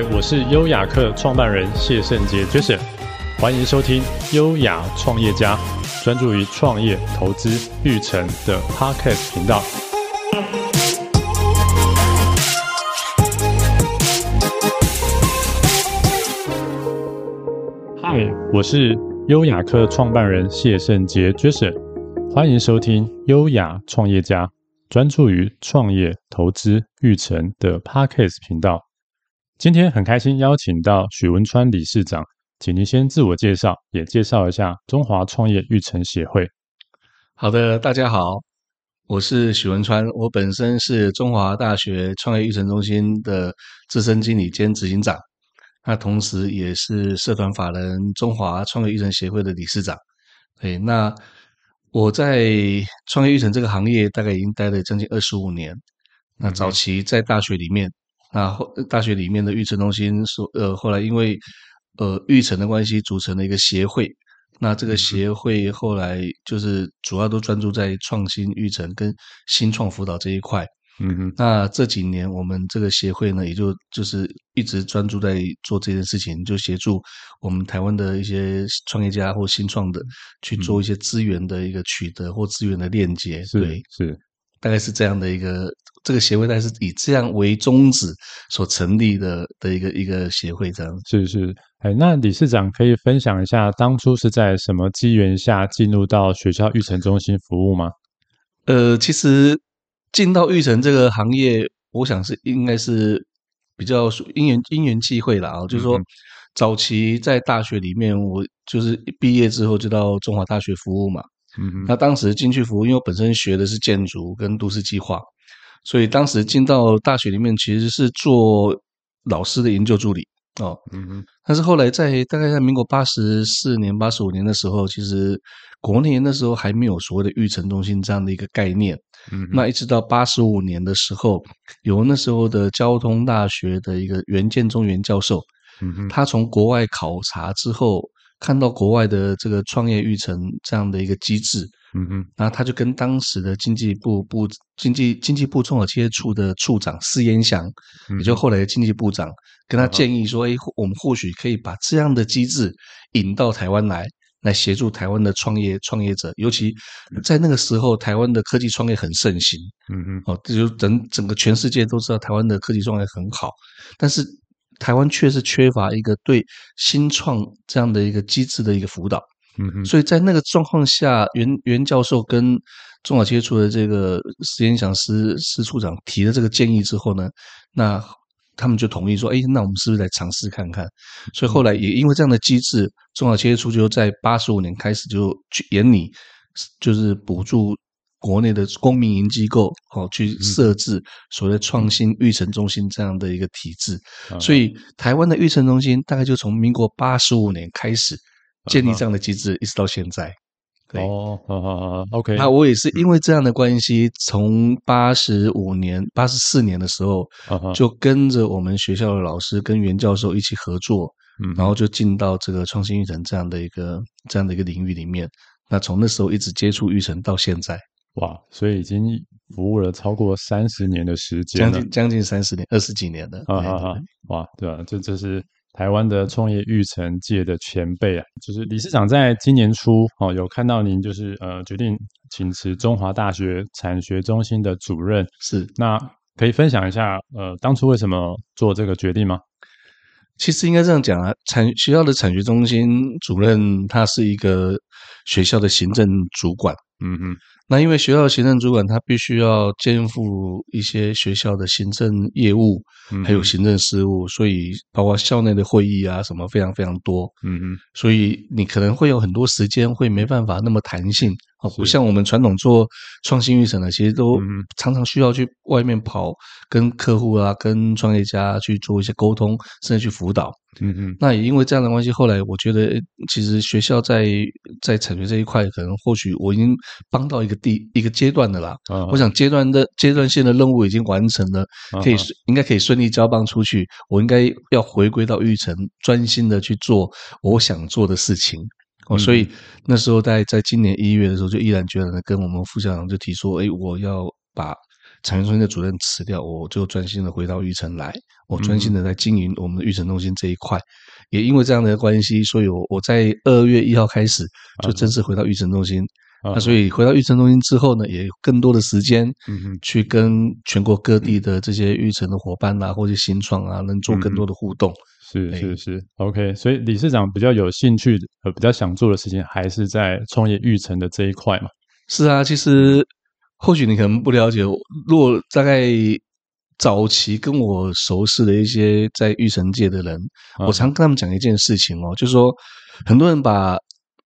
嗨，我是优雅客创办人谢圣杰 Jason，欢迎收听优雅创业家，专注于创业、投资、育成的 Podcast 频道。嗨，我是优雅客创办人谢圣杰 Jason，欢迎收听优雅创业家，专注于创业、投资、育成的 Podcast 频道。今天很开心邀请到许文川理事长，请您先自我介绍，也介绍一下中华创业育成协会。好的，大家好，我是许文川，我本身是中华大学创业育成中心的资深经理兼执行长，那同时也是社团法人中华创业育成协会的理事长。对，那我在创业育成这个行业大概已经待了将近二十五年，那早期在大学里面。那后大学里面的育成中心说，呃，后来因为呃育成的关系，组成了一个协会。那这个协会后来就是主要都专注在创新育成跟新创辅导这一块。嗯哼。那这几年我们这个协会呢，也就就是一直专注在做这件事情，就协助我们台湾的一些创业家或新创的去做一些资源的一个取得或资源的链接。对，是，大概是这样的一个。这个协会，它是以这样为宗旨所成立的的一个一个协会，这样是是。哎，那理事长可以分享一下，当初是在什么机缘下进入到学校育成中心服务吗？呃，其实进到育成这个行业，我想是应该是比较因缘因缘际会了啊。就是说，早期在大学里面，我就是毕业之后就到中华大学服务嘛。嗯哼。那当时进去服务，因为我本身学的是建筑跟都市计划。所以当时进到大学里面，其实是做老师的研究助理哦。嗯哼。但是后来在大概在民国八十四年、八十五年的时候，其实国内那时候还没有所谓的育成中心这样的一个概念。嗯。那一直到八十五年的时候，由那时候的交通大学的一个袁建中袁教授，嗯哼，他从国外考察之后，看到国外的这个创业育成这样的一个机制。嗯嗯，然后他就跟当时的经济部部经济经济部中小企业处的处长施延祥，也就后来的经济部长，跟他建议说：“哎，我们或许可以把这样的机制引到台湾来，来协助台湾的创业创业者，尤其在那个时候，台湾的科技创业很盛行。嗯嗯，哦，这就整整个全世界都知道台湾的科技创业很好，但是台湾确实缺乏一个对新创这样的一个机制的一个辅导。”嗯哼，所以在那个状况下，袁袁教授跟中小企业处的这个施延祥师师处长提了这个建议之后呢，那他们就同意说，哎，那我们是不是来尝试看看？所以后来也因为这样的机制，中小企业处就在八十五年开始就去研拟，就是补助国内的公民营机构，哦，去设置所谓创新育成中心这样的一个体制。所以台湾的育成中心大概就从民国八十五年开始。建立这样的机制，一直到现在。哦，好好好，OK。那我也是因为这样的关系，从八十五年、八十四年的时候，就跟着我们学校的老师跟袁教授一起合作，嗯，然后就进到这个创新育成这样的一个这样的一个领域里面。那从那时候一直接触育成到现在，哇，所以已经服务了超过三十年的时间，将近将近三十年，二十几年了。啊啊啊，哇，对啊，这这是。台湾的创业育成界的前辈啊，就是理事长在今年初哦，有看到您就是呃决定请辞中华大学产学中心的主任，是，那可以分享一下呃当初为什么做这个决定吗？其实应该这样讲啊，产学校的产学中心主任他是一个学校的行政主管，嗯嗯。那因为学校的行政主管他必须要肩负一些学校的行政业务，还有行政事务，所以包括校内的会议啊什么非常非常多。嗯嗯，所以你可能会有很多时间会没办法那么弹性。啊，不像我们传统做创新预审的，其实都常常需要去外面跑，跟客户啊、跟创业家去做一些沟通，甚至去辅导。嗯嗯，那也因为这样的关系，后来我觉得，其实学校在在产学这一块，可能或许我已经帮到一个第一个阶段的啦。啊，我想阶段的阶段性的任务已经完成了，可以应该可以顺利交棒出去。我应该要回归到玉城，专心的去做我想做的事情。哦，所以那时候在在今年一月的时候，就毅然决然的跟我们副校长就提说，哎，我要把产业中心的主任辞掉，我就专心的回到玉城来，我专心的在经营我们的玉城中心这一块。也因为这样的关系，所以我我在二月一号开始就正式回到玉城中心。那所以回到育成中心之后呢，也有更多的时间，去跟全国各地的这些育成的伙伴啊，或者新创啊，能做更多的互动。是是是，OK。所以理事长比较有兴趣呃比较想做的事情，还是在创业育成的这一块嘛？是啊，其实或许你可能不了解，如果大概早期跟我熟识的一些在育成界的人，我常跟他们讲一件事情哦，就是说很多人把。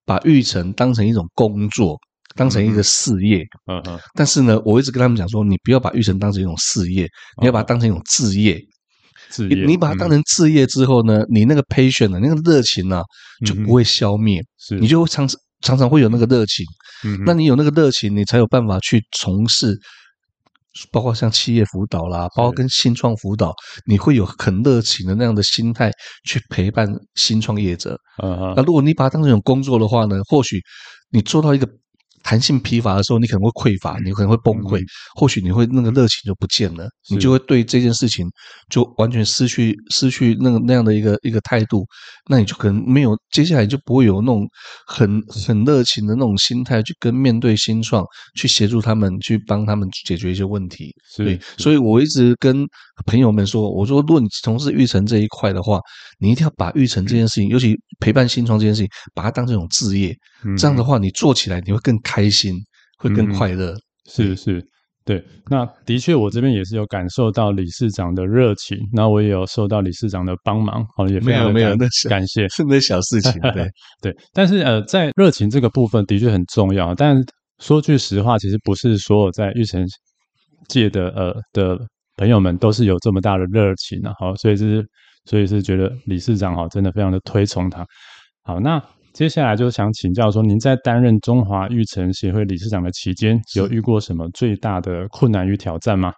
把育成当成一种工作，当成一个事业，嗯嗯。但是呢，我一直跟他们讲说，你不要把育成当成一种事业，你要把它当成一种置业。志业，你把它当成置业之后呢，你那个 passion 呢，那个热情呢，就不会消灭，是，你就常常常会有那个热情。嗯，那你有那个热情，你才有办法去从事。包括像企业辅导啦，包括跟新创辅导，你会有很热情的那样的心态去陪伴新创业者。嗯嗯。那如果你把它当成一种工作的话呢，或许你做到一个。弹性疲乏的时候，你可能会匮乏，你可能会崩溃，嗯、或许你会那个热情就不见了，你就会对这件事情就完全失去失去那个那样的一个一个态度，那你就可能没有接下来就不会有那种很很热情的那种心态去跟面对新创，去协助他们，去帮他们解决一些问题。对，所以我一直跟朋友们说，我说如果你从事育成这一块的话，你一定要把育成这件事情，尤其陪伴新创这件事情，把它当成一种置业，这样的话你做起来你会更开心，会更快乐。嗯、是是，对。那的确，我这边也是有感受到理事长的热情，那我也有受到理事长的帮忙，好，也没有没有，那感谢，是那小事情，对 对。但是呃，在热情这个部分的确很重要。但说句实话，其实不是所有在育成界的呃的朋友们都是有这么大的热情的，好，所以是所以是觉得理事长哈，真的非常的推崇他。好，那。接下来就想请教说，您在担任中华育成协会理事长的期间，有遇过什么最大的困难与挑战吗？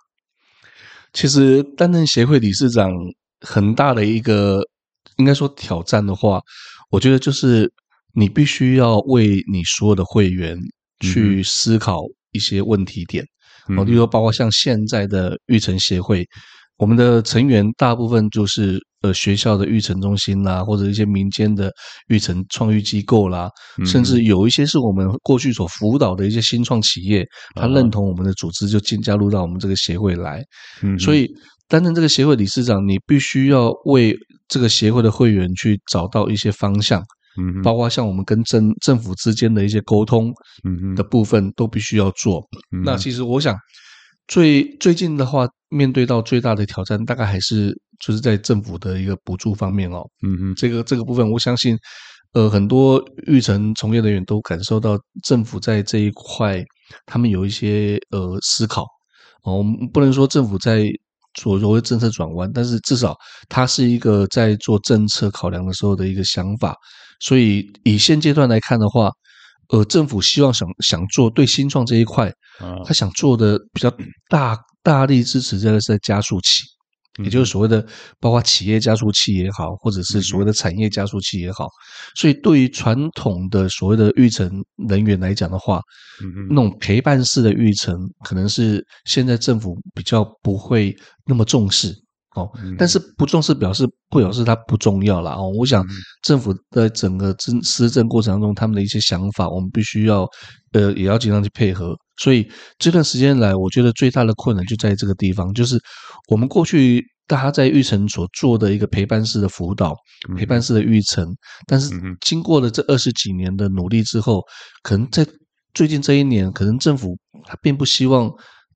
其实担任协会理事长很大的一个，应该说挑战的话，我觉得就是你必须要为你所有的会员去思考一些问题点，哦，例如说包括像现在的育成协会。我们的成员大部分就是呃学校的育成中心啦，或者一些民间的育成创育机构啦，甚至有一些是我们过去所辅导的一些新创企业，他认同我们的组织就进加入到我们这个协会来。嗯，所以担任这个协会理事长，你必须要为这个协会的会员去找到一些方向，嗯，包括像我们跟政政府之间的一些沟通，嗯的部分都必须要做。那其实我想。最最近的话，面对到最大的挑战，大概还是就是在政府的一个补助方面哦。嗯嗯，这个这个部分，我相信，呃，很多育成从业人员都感受到政府在这一块，他们有一些呃思考哦。我们不能说政府在做所谓政策转弯，但是至少它是一个在做政策考量的时候的一个想法。所以以现阶段来看的话，呃，政府希望想想做对新创这一块。他想做的比较大大力支持，这个是在加速器，也就是所谓的包括企业加速器也好，或者是所谓的产业加速器也好。所以，对于传统的所谓的育成人员来讲的话，那种陪伴式的育成，可能是现在政府比较不会那么重视。哦，但是不重视表示不表示它不重要了哦。我想政府在整个政施政过程当中，他们的一些想法，我们必须要呃也要尽量去配合。所以这段时间来，我觉得最大的困难就在这个地方，就是我们过去大家在育成所做的一个陪伴式的辅导、陪伴式的育成，但是经过了这二十几年的努力之后，可能在最近这一年，可能政府他并不希望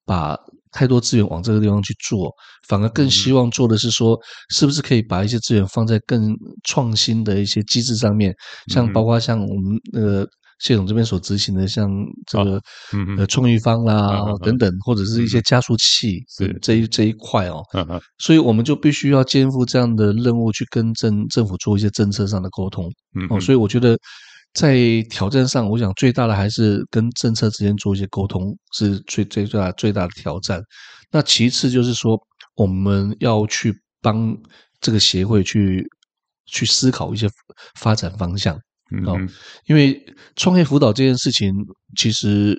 把太多资源往这个地方去做，反而更希望做的是说，是不是可以把一些资源放在更创新的一些机制上面，像包括像我们呃谢总这边所执行的，像这个呃创育方啦等等，或者是一些加速器这一这一块哦，所以我们就必须要肩负这样的任务，去跟政政府做一些政策上的沟通哦，所以我觉得。在挑战上，我想最大的还是跟政策之间做一些沟通，是最最最大最大的挑战。那其次就是说，我们要去帮这个协会去去思考一些发展方向，嗯，因为创业辅导这件事情，其实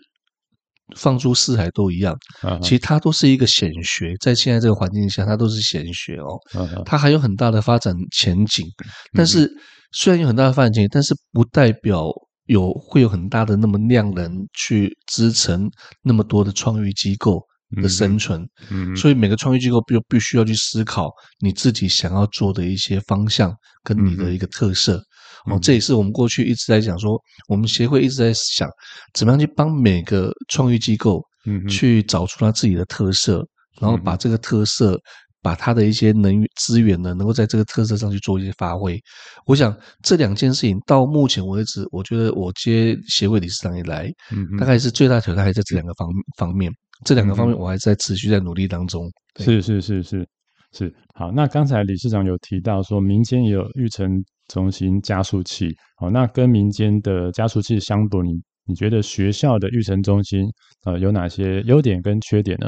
放诸四海都一样。啊其实它都是一个显学，在现在这个环境下，它都是显学哦。它还有很大的发展前景。但是虽然有很大的发展前景，但是不代表有会有很大的那么量能去支撑那么多的创业机构的生存，嗯，所以每个创业机构必必须要去思考你自己想要做的一些方向跟你的一个特色，哦，这也是我们过去一直在讲说，我们协会一直在想，怎么样去帮每个创意机构，嗯，去找出它自己的特色，然后把这个特色，把它的一些能资源呢，能够在这个特色上去做一些发挥。我想这两件事情到目前为止，我觉得我接协会理事长以来，嗯，大概是最大挑战还在这两个方方面。这两个方面，我还在持续在努力当中。嗯、是是是是是。好，那刚才理事长有提到说，民间也有育成中心加速器。好，那跟民间的加速器相比，你你觉得学校的育成中心呃有哪些优点跟缺点呢？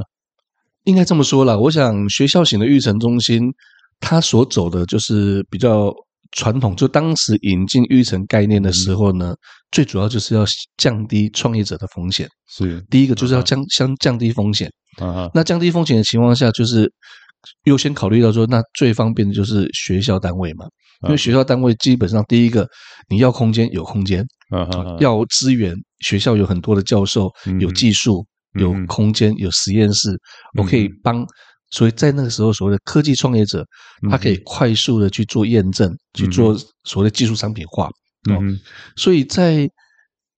应该这么说啦，我想学校型的育成中心，它所走的就是比较。传统就当时引进育成概念的时候呢，最主要就是要降低创业者的风险。是第一个就是要降降降低风险。啊，那降低风险的情况下，就是优先考虑到说，那最方便的就是学校单位嘛。因为学校单位基本上第一个你要空间有空间，啊，要资源，学校有很多的教授，有技术，有空间，有实验室，我可以帮。所以在那个时候，所谓的科技创业者，他可以快速的去做验证，去做所谓的技术商品化。嗯，所以在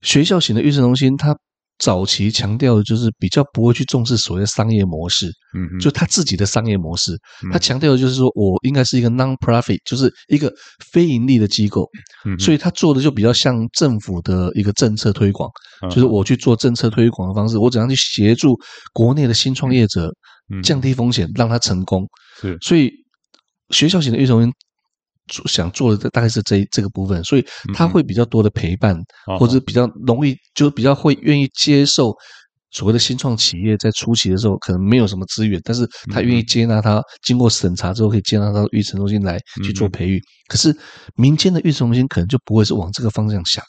学校型的育成中心，他早期强调的就是比较不会去重视所谓的商业模式。嗯，就他自己的商业模式，他强调的就是说我应该是一个 non-profit，就是一个非盈利的机构。嗯，所以他做的就比较像政府的一个政策推广，就是我去做政策推广的方式，我怎样去协助国内的新创业者。降低风险，让他成功。是，所以学校型的育成中心想做的大概是这这个部分，所以他会比较多的陪伴，或者比较容易，就比较会愿意接受。所谓的新创企业在初期的时候可能没有什么资源，但是他愿意接纳他，经过审查之后可以接纳到育成中心来去做培育。可是民间的育成中心可能就不会是往这个方向想。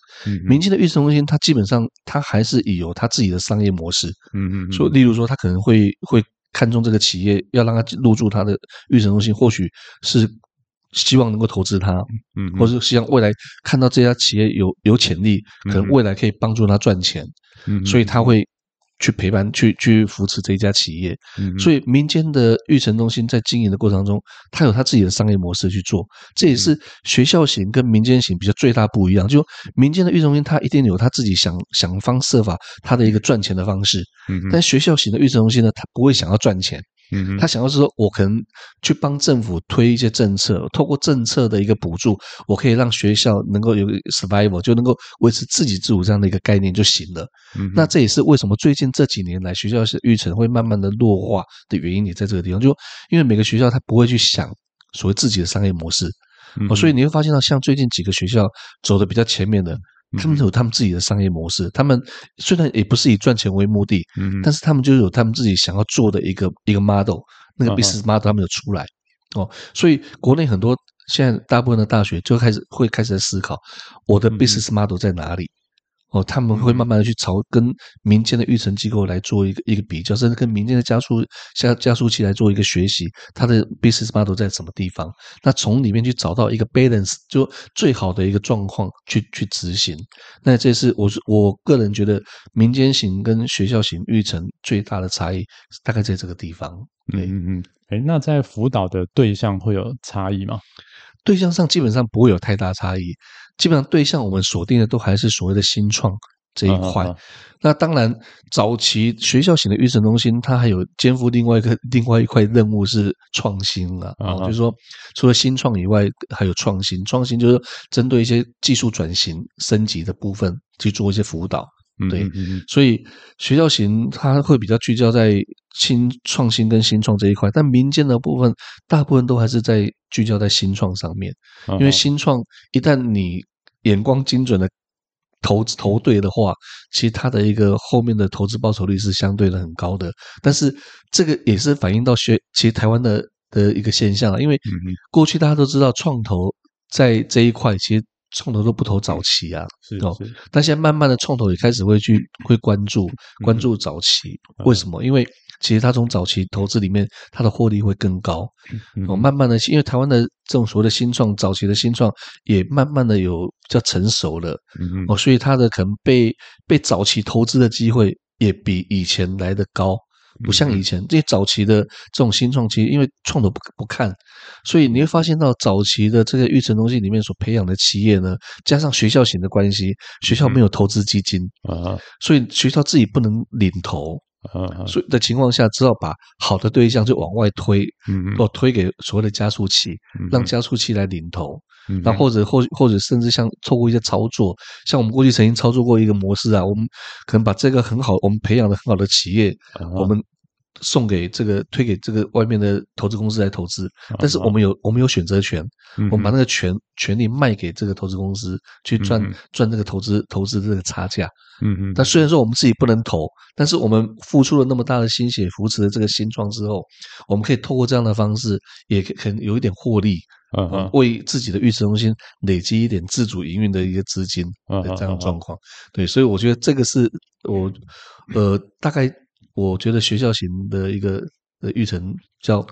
民间的育成中心，它基本上它还是有它自己的商业模式。嗯嗯，所以例如说，他可能会会看中这个企业，要让他入驻他的育成中心，或许是希望能够投资他，嗯，或是希望未来看到这家企业有有潜力，可能未来可以帮助他赚钱。嗯，所以他会。去陪伴，去去扶持这一家企业，嗯，所以民间的育成中心在经营的过程中，他有他自己的商业模式去做，这也是学校型跟民间型比较最大不一样。就民间的育成中心，他一定有他自己想想方设法他的一个赚钱的方式，嗯，但学校型的育成中心呢，他不会想要赚钱。嗯，他想要是说，我可能去帮政府推一些政策，透过政策的一个补助，我可以让学校能够有 survival，就能够维持自给自足这样的一个概念就行了。嗯，那这也是为什么最近这几年来学校是育成会慢慢的弱化的原因，也在这个地方，就因为每个学校他不会去想所谓自己的商业模式，哦，所以你会发现到像最近几个学校走的比较前面的。他们有他们自己的商业模式，他们虽然也不是以赚钱为目的，嗯，但是他们就有他们自己想要做的一个一个 model，那个 business model 他们有出来。哦，所以国内很多现在大部分的大学就开始会开始在思考我的 business model 在哪里。哦，他们会慢慢的去朝跟民间的育成机构来做一个一个比较，甚至跟民间的加速加加速器来做一个学习，它的 business model 在什么地方？那从里面去找到一个 balance，就最好的一个状况去去执行。那这是我我个人觉得民间型跟学校型育成最大的差异，大概在这个地方。对，嗯嗯，哎，那在辅导的对象会有差异吗？对象上基本上不会有太大差异。基本上对象我们锁定的都还是所谓的新创这一块。Uh-huh. 那当然，早期学校型的育成中心，它还有肩负另外一个另外一块任务是创新啊。Uh-huh. 就是说，除了新创以外，还有创新。创新就是针对一些技术转型升级的部分去做一些辅导。对，所以学校型它会比较聚焦在新创新跟新创这一块，但民间的部分大部分都还是在聚焦在新创上面，因为新创一旦你眼光精准的投资投对的话，其实它的一个后面的投资报酬率是相对的很高的。但是这个也是反映到学其实台湾的的一个现象啊，因为过去大家都知道创投在这一块其实。创投都不投早期啊，是哦。但现在慢慢的创投也开始会去会关注关注早期，为什么？因为其实他从早期投资里面，他的获利会更高。哦，慢慢的，因为台湾的这种所谓的新创，早期的新创也慢慢的有比较成熟了。哦，所以他的可能被被早期投资的机会也比以前来的高。不像以前这些早期的这种新创期，因为创投不不看，所以你会发现到早期的这个育成中心里面所培养的企业呢，加上学校型的关系，学校没有投资基金啊，所以学校自己不能领投啊，所以的情况下，只好把好的对象就往外推，嗯，或推给所谓的加速器，让加速器来领投。那或者或或者甚至像透过一些操作，像我们过去曾经操作过一个模式啊，我们可能把这个很好，我们培养的很好的企业，我们送给这个推给这个外面的投资公司来投资，但是我们有我们有选择权，我们把那个权权利卖给这个投资公司去赚赚这个投资投资的这个差价。嗯嗯。但虽然说我们自己不能投，但是我们付出了那么大的心血扶持了这个新创之后，我们可以透过这样的方式，也可能有一点获利。嗯嗯，为自己的育成中心累积一点自主营运的一个资金的这样状况，对，所以我觉得这个是我呃大概我觉得学校型的一个的育成叫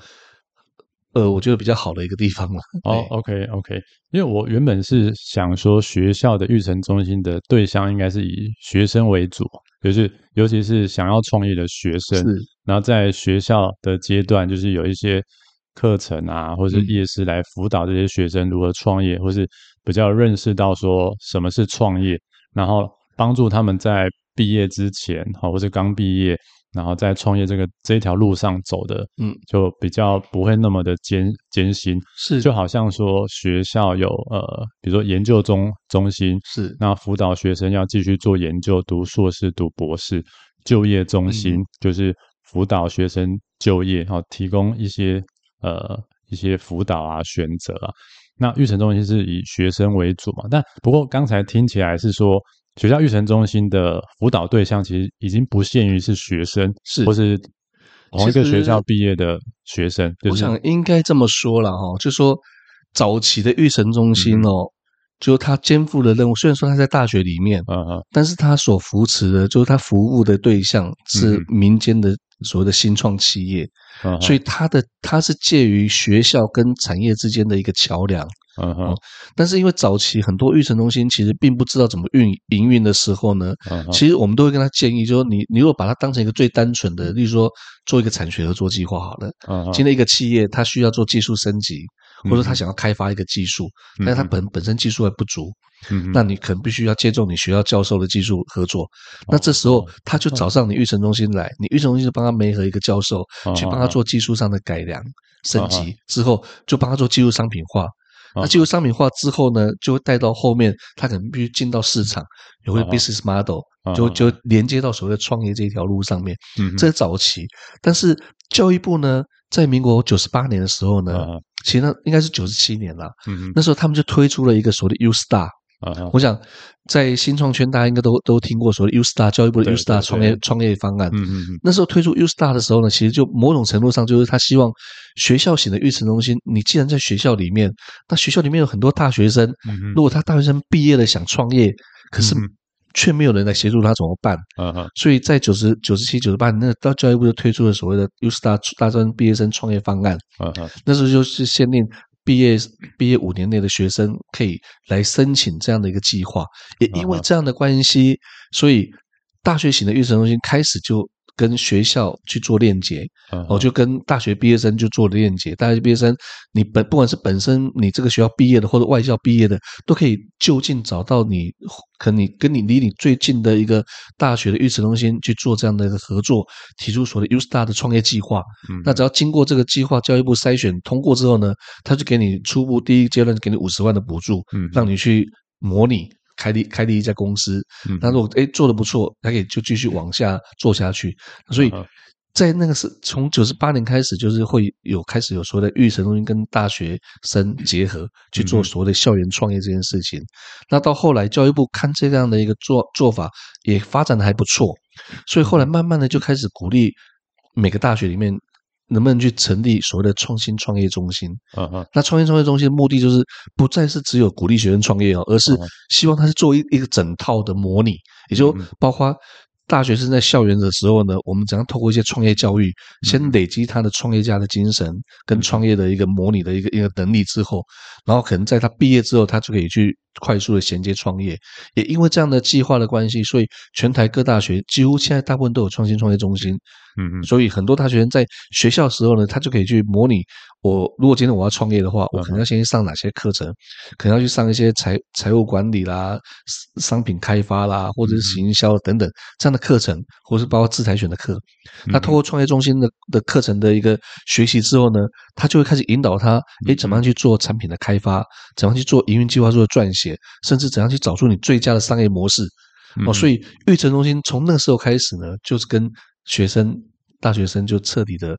呃我觉得比较好的一个地方了。哦，OK OK，因为我原本是想说学校的育成中心的对象应该是以学生为主，就是尤其是想要创业的学生，是，然后在学校的阶段就是有一些。课程啊，或者是夜师来辅导这些学生如何创业，嗯、或是比较认识到说什么是创业，然后帮助他们在毕业之前，哈，或者刚毕业，然后在创业这个这条路上走的，嗯，就比较不会那么的艰艰辛。是，就好像说学校有呃，比如说研究中中心，是，那辅导学生要继续做研究，读硕士、读博士，就业中心、嗯、就是辅导学生就业，然后，提供一些。呃，一些辅导啊，选择啊，那育成中心是以学生为主嘛？但不过刚才听起来是说，学校育成中心的辅导对象其实已经不限于是学生，是或是同一个学校毕业的学生。我想应该这么说了哈，就说早期的育成中心哦，嗯、就他肩负的任务，虽然说他在大学里面，嗯嗯，但是他所扶持的，就是他服务的对象是民间的。所谓的新创企业，所以他的他是介于学校跟产业之间的一个桥梁。嗯哼，但是因为早期很多育成中心其实并不知道怎么运营运的时候呢，其实我们都会跟他建议，就是说你你如果把它当成一个最单纯的，例如说做一个产学合作计划好了。嗯，今天一个企业它需要做技术升级，或者他想要开发一个技术，但是他本本身技术还不足。嗯，那你可能必须要借助你学校教授的技术合作。那这时候他就找上你育成中心来，你育成中心就帮他媒合一个教授，去帮他做技术上的改良升级，之后就帮他做技术商品化。那进入商品化之后呢，就会带到后面，他可能必须进到市场，有个 business model，就就连接到所谓的创业这一条路上面。嗯，这是早期。但是教育部呢，在民国九十八年的时候呢，其实那应该是九十七年了。嗯，那时候他们就推出了一个所谓的 U Star。Uh. 我想在新创圈，大家应该都都听过所谓 U Star 教育部的 U Star 创业创业方案。嗯嗯嗯。那时候推出 U Star 的时候呢，其实就某种程度上就是他希望学校型的育成中心，你既然在学校里面，那学校里面有很多大学生，嗯、如果他大学生毕业了想创业，可是却没有人来协助他怎么办？所以在九十九十七九十八年，那到教育部就推出了所谓的 U Star 大专毕业生创业方案。嗯哼。那时候就是限定。毕业毕业五年内的学生可以来申请这样的一个计划，也因为这样的关系，所以大学型的育成中心开始就。跟学校去做链接，我就跟大学毕业生就做了链接。大学毕业生，你本不管是本身你这个学校毕业的，或者外校毕业的，都可以就近找到你，可你跟你离你最近的一个大学的育成中心去做这样的一个合作，提出所谓的 U Star 的创业计划。嗯那只要经过这个计划，教育部筛选通过之后呢，他就给你初步第一阶段给你五十万的补助，嗯让你去模拟。开立开立一家公司，那如果诶做的不错，还可以就继续往下做下去。所以在那个是从九十八年开始，就是会有开始有所谓的育成中心跟大学生结合去做所谓的校园创业这件事情。那到后来教育部看这样的一个做做法也发展的还不错，所以后来慢慢的就开始鼓励每个大学里面。能不能去成立所谓的创新创业中心？嗯嗯，那创新创业中心的目的就是不再是只有鼓励学生创业哦，而是希望他是做一一个整套的模拟，也就包括。大学生在校园的时候呢，我们怎样透过一些创业教育，先累积他的创业家的精神跟创业的一个模拟的一个一个能力之后，然后可能在他毕业之后，他就可以去快速的衔接创业。也因为这样的计划的关系，所以全台各大学几乎现在大部分都有创新创业中心。嗯嗯，所以很多大学生在学校的时候呢，他就可以去模拟。我如果今天我要创业的话，我可能要先去上哪些课程？可能要去上一些财财务管理啦、商品开发啦，或者是行销等等这样的课程，或是包括自裁选的课。那通过创业中心的的课程的一个学习之后呢，他就会开始引导他，诶，怎么样去做产品的开发？怎么样去做营运计划书的撰写？甚至怎样去找出你最佳的商业模式？哦，所以育成中心从那个时候开始呢，就是跟学生、大学生就彻底的。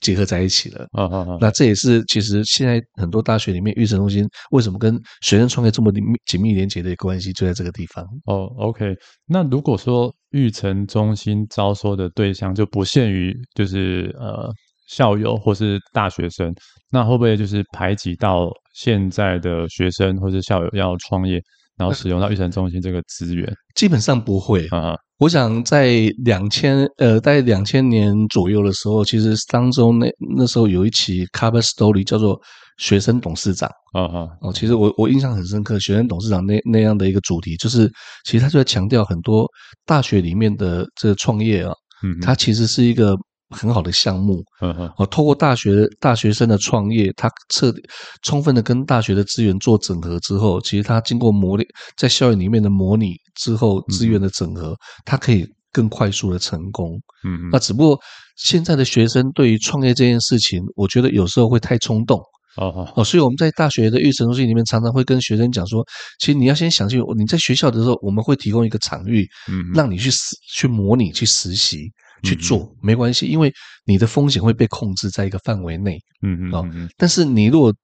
结合在一起了啊啊啊！那这也是其实现在很多大学里面育成中心为什么跟学生创业这么紧密连接的关系，就在这个地方。哦，OK。那如果说育成中心招收的对象就不限于就是呃校友或是大学生，那会不会就是排挤到现在的学生或是校友要创业，然后使用到育成中心这个资源？基本上不会啊。我想在两千呃，在两千年左右的时候，其实当中那那时候有一期 cover story 叫做“学生董事长”啊啊哦，其实我我印象很深刻，“学生董事长”那那样的一个主题，就是其实他就在强调很多大学里面的这个创业啊，嗯，它其实是一个。很好的项目，嗯嗯，哦，透过大学大学生的创业，他彻底充分的跟大学的资源做整合之后，其实他经过模拟，在校园里面的模拟之后，资源的整合，他可以更快速的成功。嗯嗯，那只不过现在的学生对于创业这件事情，我觉得有时候会太冲动。哦哦，所以我们在大学的育成中心里面，常常会跟学生讲说，其实你要先想清楚，你在学校的时候，我们会提供一个场域，嗯，让你去实去模拟去实习。去做没关系，因为你的风险会被控制在一个范围内，嗯嗯嗯。但是你如果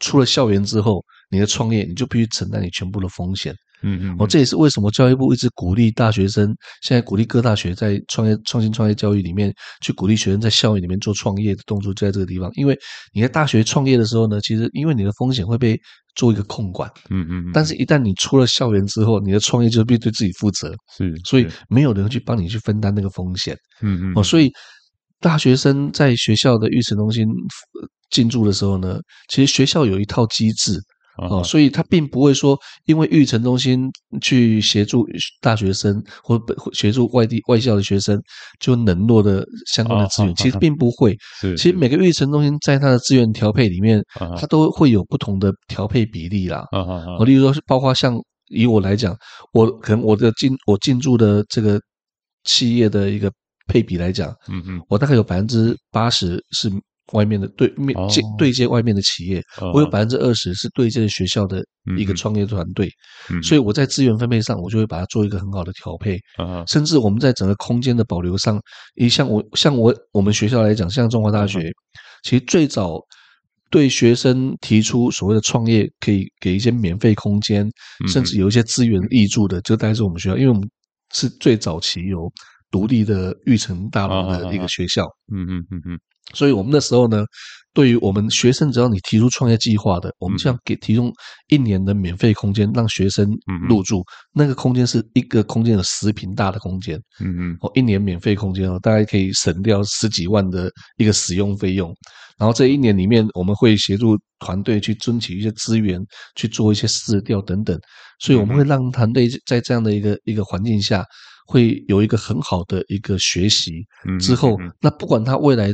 出了校园之后，你的创业你就必须承担你全部的风险，嗯嗯。哦，这也是为什么教育部一直鼓励大学生，现在鼓励各大学在创业、创新创业教育里面去鼓励学生在校园里面做创业的动作，就在这个地方。因为你在大学创业的时候呢，其实因为你的风险会被做一个控管，嗯嗯。但是，一旦你出了校园之后，你的创业就必须对自己负责，是。所以，没有人去帮你去分担那个风险，嗯嗯。哦，所以大学生在学校的育成中心进驻的时候呢，其实学校有一套机制。哦，所以他并不会说，因为育成中心去协助大学生或协助外地外校的学生，就冷落的相关的资源，其实并不会。其实每个育成中心在它的资源调配里面，它都会有不同的调配比例啦。我例如说，包括像以我来讲，我可能我的进我进驻的这个企业的一个配比来讲，嗯嗯，我大概有百分之八十是。外面的对面接对接外面的企业，我有百分之二十是对接学校的一个创业团队，所以我在资源分配上，我就会把它做一个很好的调配。甚至我们在整个空间的保留上，一像我像我我们学校来讲，像中华大学，其实最早对学生提出所谓的创业，可以给一些免费空间，甚至有一些资源挹注的，就大概是我们学校，因为我们是最早期有独立的育成大楼的一个学校。嗯嗯嗯嗯。所以，我们那时候呢，对于我们学生，只要你提出创业计划的，我们这样给提供一年的免费空间，让学生入住。那个空间是一个空间有十平大的空间，嗯嗯，哦，一年免费空间哦，大概可以省掉十几万的一个使用费用。然后这一年里面，我们会协助团队去争取一些资源，去做一些市调等等。所以，我们会让团队在这样的一个一个环境下，会有一个很好的一个学习。之后，那不管他未来。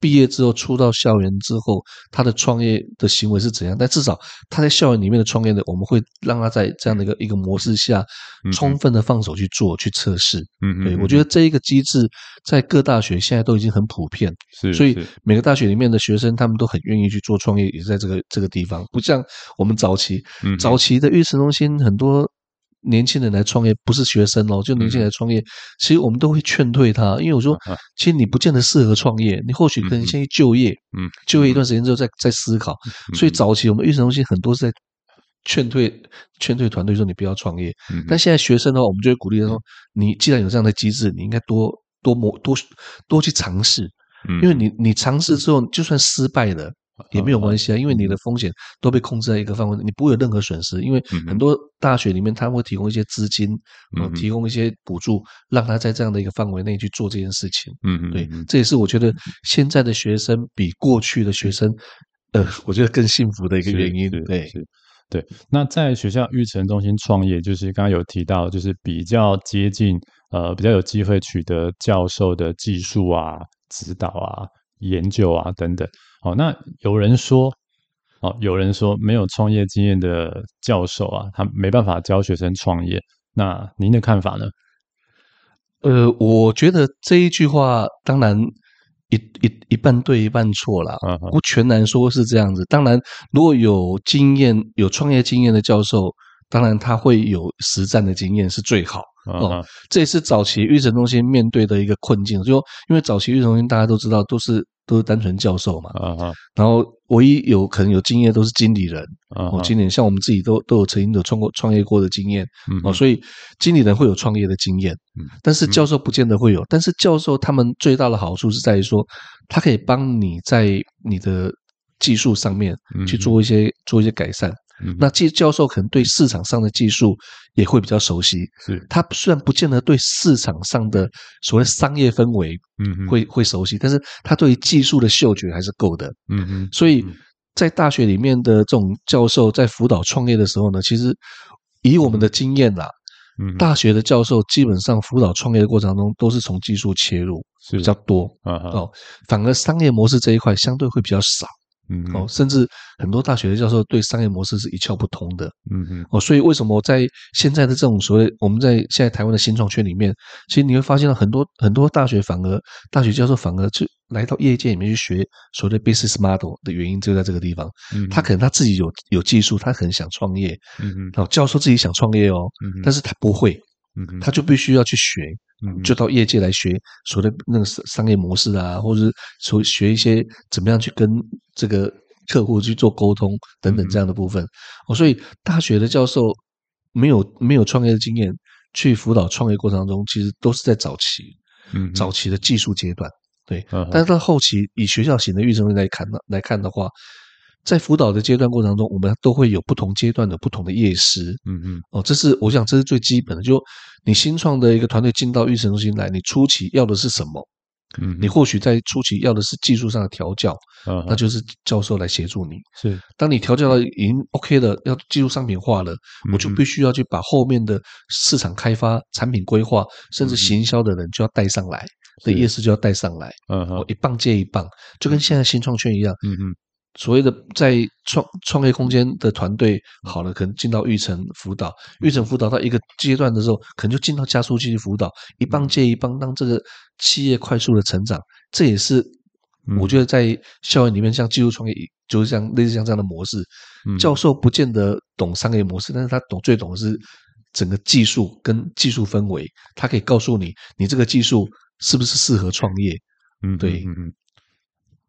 毕业之后出到校园之后，他的创业的行为是怎样？但至少他在校园里面的创业的，我们会让他在这样的一个一个模式下，充分的放手去做、去测试。嗯，对，我觉得这一个机制在各大学现在都已经很普遍，是，所以每个大学里面的学生他们都很愿意去做创业，也在这个这个地方，不像我们早期，早期的育成中心很多。年轻人来创业不是学生哦，就年轻人来创业，其实我们都会劝退他，因为我说，其实你不见得适合创业，你或许可能先去就业，嗯，就业一段时间之后再再思考。所以早期我们育成中心很多是在劝退劝退团队说你不要创业，但现在学生的话，我们就会鼓励他说，你既然有这样的机制，你应该多多磨多多去尝试，因为你你尝试之后，就算失败了也没有关系啊，因为你的风险都被控制在一个范围内，你不会有任何损失。因为很多大学里面他会提供一些资金，提供一些补助，让他在这样的一个范围内去做这件事情。嗯嗯，对，这也是我觉得现在的学生比过去的学生，呃，我觉得更幸福的一个原因。对。对，那在学校育成中心创业，就是刚刚有提到，就是比较接近，呃，比较有机会取得教授的技术啊、指导啊、研究啊等等。哦，那有人说，哦，有人说没有创业经验的教授啊，他没办法教学生创业。那您的看法呢？呃，我觉得这一句话，当然。一一一半对一半错啦，不全然说是这样子。当然，如果有经验、有创业经验的教授，当然他会有实战的经验是最好哦。这也是早期育成中心面对的一个困境，就因为早期育成中心大家都知道都是。都是单纯教授嘛，然后唯一有可能有经验都是经理人，哦，经理人像我们自己都都有曾经有创过创业过的经验，哦，所以经理人会有创业的经验，但是教授不见得会有，但是教授他们最大的好处是在于说，他可以帮你在你的技术上面去做一些做一些改善。那技教授可能对市场上的技术也会比较熟悉，是。他虽然不见得对市场上的所谓商业氛围，嗯，会会熟悉，但是他对于技术的嗅觉还是够的，嗯嗯，所以在大学里面的这种教授在辅导创业的时候呢，其实以我们的经验啦，嗯，大学的教授基本上辅导创业的过程中都是从技术切入比较多，啊哦，反而商业模式这一块相对会比较少。嗯，哦，甚至很多大学的教授对商业模式是一窍不通的。嗯嗯，哦，所以为什么在现在的这种所谓我们在现在台湾的新创圈里面，其实你会发现到很多很多大学反而大学教授反而去来到业界里面去学所谓的 business model 的原因就在这个地方。嗯，他可能他自己有有技术，他很想创业。嗯嗯，哦教授自己想创业哦，嗯但是他不会。嗯，他就必须要去学。嗯，就到业界来学所谓的那个商业模式啊，或者是说学一些怎么样去跟这个客户去做沟通等等这样的部分。哦，所以大学的教授没有没有创业的经验，去辅导创业过程当中，其实都是在早期，嗯，早期的技术阶段，对。但是到后期，以学校型的育成来看来看的话。在辅导的阶段过程中，我们都会有不同阶段的不同的业师，嗯嗯，哦，这是我想这是最基本的。就你新创的一个团队进到育成中心来，你初期要的是什么？嗯，你或许在初期要的是技术上的调教，嗯，那就是教授来协助你。是，当你调教到已经 OK 了，要技术商品化了，我就必须要去把后面的市场开发、产品规划，甚至行销的人就要带上来，那业师就要带上来，嗯，哦，一棒接一棒，就跟现在新创圈一样，嗯嗯。所谓的在创创业空间的团队好了，可能进到育成辅导，育成辅导到一个阶段的时候，可能就进到加速器辅导，一棒接一棒，让这个企业快速的成长。这也是我觉得在校园里面，像技术创业，就是像类似像这样的模式。教授不见得懂商业模式，但是他懂最懂的是整个技术跟技术氛围，他可以告诉你，你这个技术是不是适合创业？嗯，对，嗯嗯。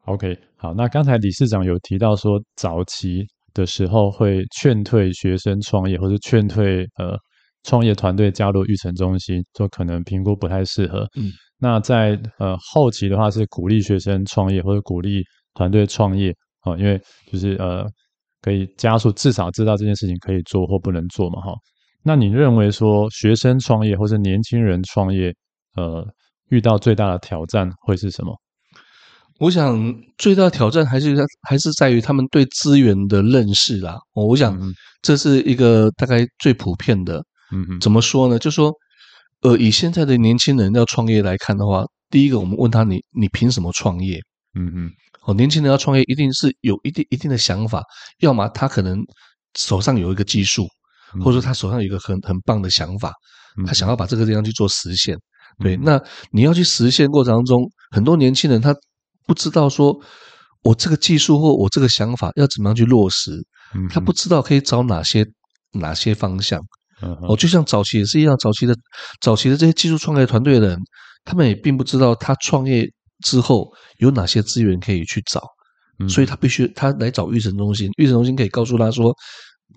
OK，好，那刚才理事长有提到说，早期的时候会劝退学生创业，或者劝退呃创业团队加入育成中心，说可能评估不太适合。嗯，那在呃后期的话是鼓励学生创业，或者鼓励团队创业啊，因为就是呃可以加速，至少知道这件事情可以做或不能做嘛，哈。那你认为说学生创业或者年轻人创业，呃，遇到最大的挑战会是什么？我想最大的挑战还是在还是在于他们对资源的认识啦。我想这是一个大概最普遍的。嗯嗯，怎么说呢？就说呃，以现在的年轻人要创业来看的话，第一个我们问他你你凭什么创业？嗯嗯，哦，年轻人要创业一定是有一定一定的想法，要么他可能手上有一个技术，或者说他手上有一个很很棒的想法，他想要把这个地方去做实现。对，那你要去实现过程当中，很多年轻人他。不知道说，我这个技术或我这个想法要怎么样去落实，他不知道可以找哪些哪些方向。哦，就像早期也是一样，早期的早期的这些技术创业团队的人，他们也并不知道他创业之后有哪些资源可以去找，所以他必须他来找育成中心，育成中心可以告诉他说，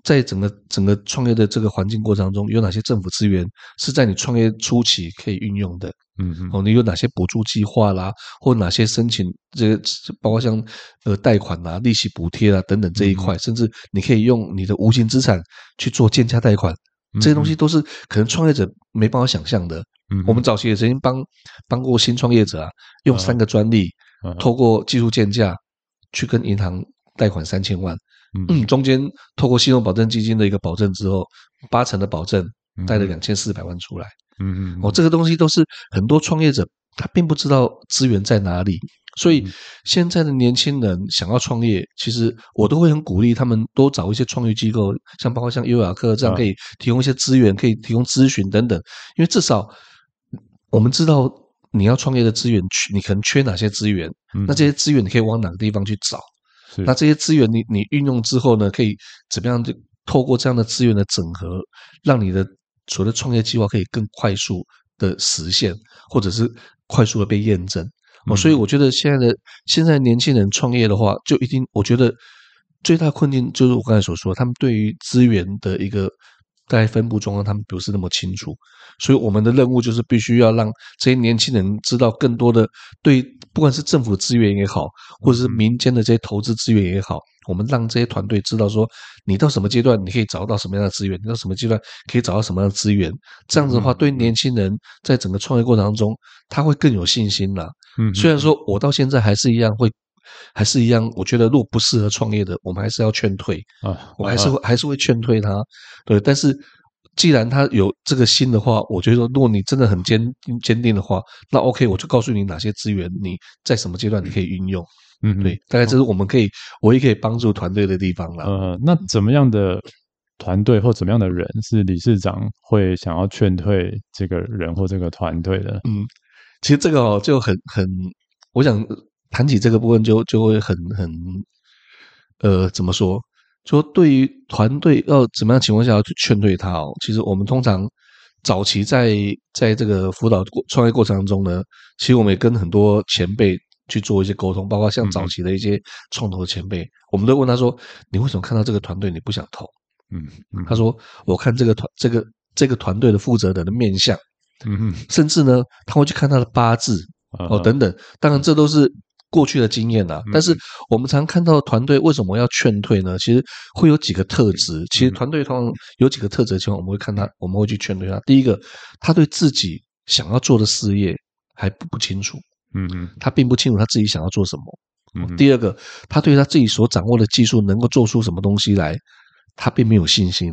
在整个整个创业的这个环境过程当中，有哪些政府资源是在你创业初期可以运用的？嗯嗯，哦，你有哪些补助计划啦，或哪些申请这个，包括像呃贷款啊、利息补贴啊等等这一块，嗯、甚至你可以用你的无形资产去做建价贷款，嗯、这些东西都是可能创业者没办法想象的。嗯，我们早期也曾经帮帮过新创业者啊，用三个专利，透过技术建价去跟银行贷款三千万。嗯，中间透过信用保证基金的一个保证之后，八成的保证贷了两千四百万出来。嗯嗯，哦，这个东西都是很多创业者他并不知道资源在哪里，所以现在的年轻人想要创业，其实我都会很鼓励他们多找一些创业机构，像包括像优雅客这样可以提供一些资源，可以提供咨询等等，因为至少我们知道你要创业的资源，你可能缺哪些资源，那这些资源你可以往哪个地方去找。那这些资源你你运用之后呢，可以怎么样就透过这样的资源的整合，让你的所谓的创业计划可以更快速的实现，或者是快速的被验证。哦，所以我觉得现在的现在年轻人创业的话，就一定我觉得最大困境就是我刚才所说，他们对于资源的一个。在分布中，他们不是那么清楚，所以我们的任务就是必须要让这些年轻人知道更多的对，不管是政府资源也好，或者是民间的这些投资资源也好，我们让这些团队知道说，你到什么阶段你可以找到什么样的资源，你到什么阶段可以找到什么样的资源，这样子的话，对年轻人在整个创业过程当中，他会更有信心了。嗯，虽然说我到现在还是一样会。还是一样，我觉得如果不适合创业的，我们还是要劝退啊，我还是会还是会劝退他。对，但是既然他有这个心的话，我觉得如果你真的很坚坚定的话，那 OK，我就告诉你哪些资源你在什么阶段你可以运用。嗯，对，大概这是我们可以唯一可以帮助团队的地方了。呃，那怎么样的团队或怎么样的人是理事长会想要劝退这个人或这个团队的？嗯，其实这个哦就很很，我想。谈起这个部分就就会很很，呃，怎么说？说对于团队要怎么样情况下要去劝退他哦？其实我们通常早期在在这个辅导创业过程当中呢，其实我们也跟很多前辈去做一些沟通，包括像早期的一些创投的前辈，嗯、我们都问他说：“你为什么看到这个团队你不想投？”嗯，嗯他说：“我看这个团这个这个团队的负责人的面相，嗯哼，甚至呢，他会去看他的八字哦等等。当然，这都是。”过去的经验啊，但是我们常看到团队为什么要劝退呢？其实会有几个特质。其实团队通常有几个特质的情况，我们会看他，我们会去劝退他。第一个，他对自己想要做的事业还不不清楚，嗯嗯，他并不清楚他自己想要做什么。第二个，他对他自己所掌握的技术能够做出什么东西来，他并没有信心，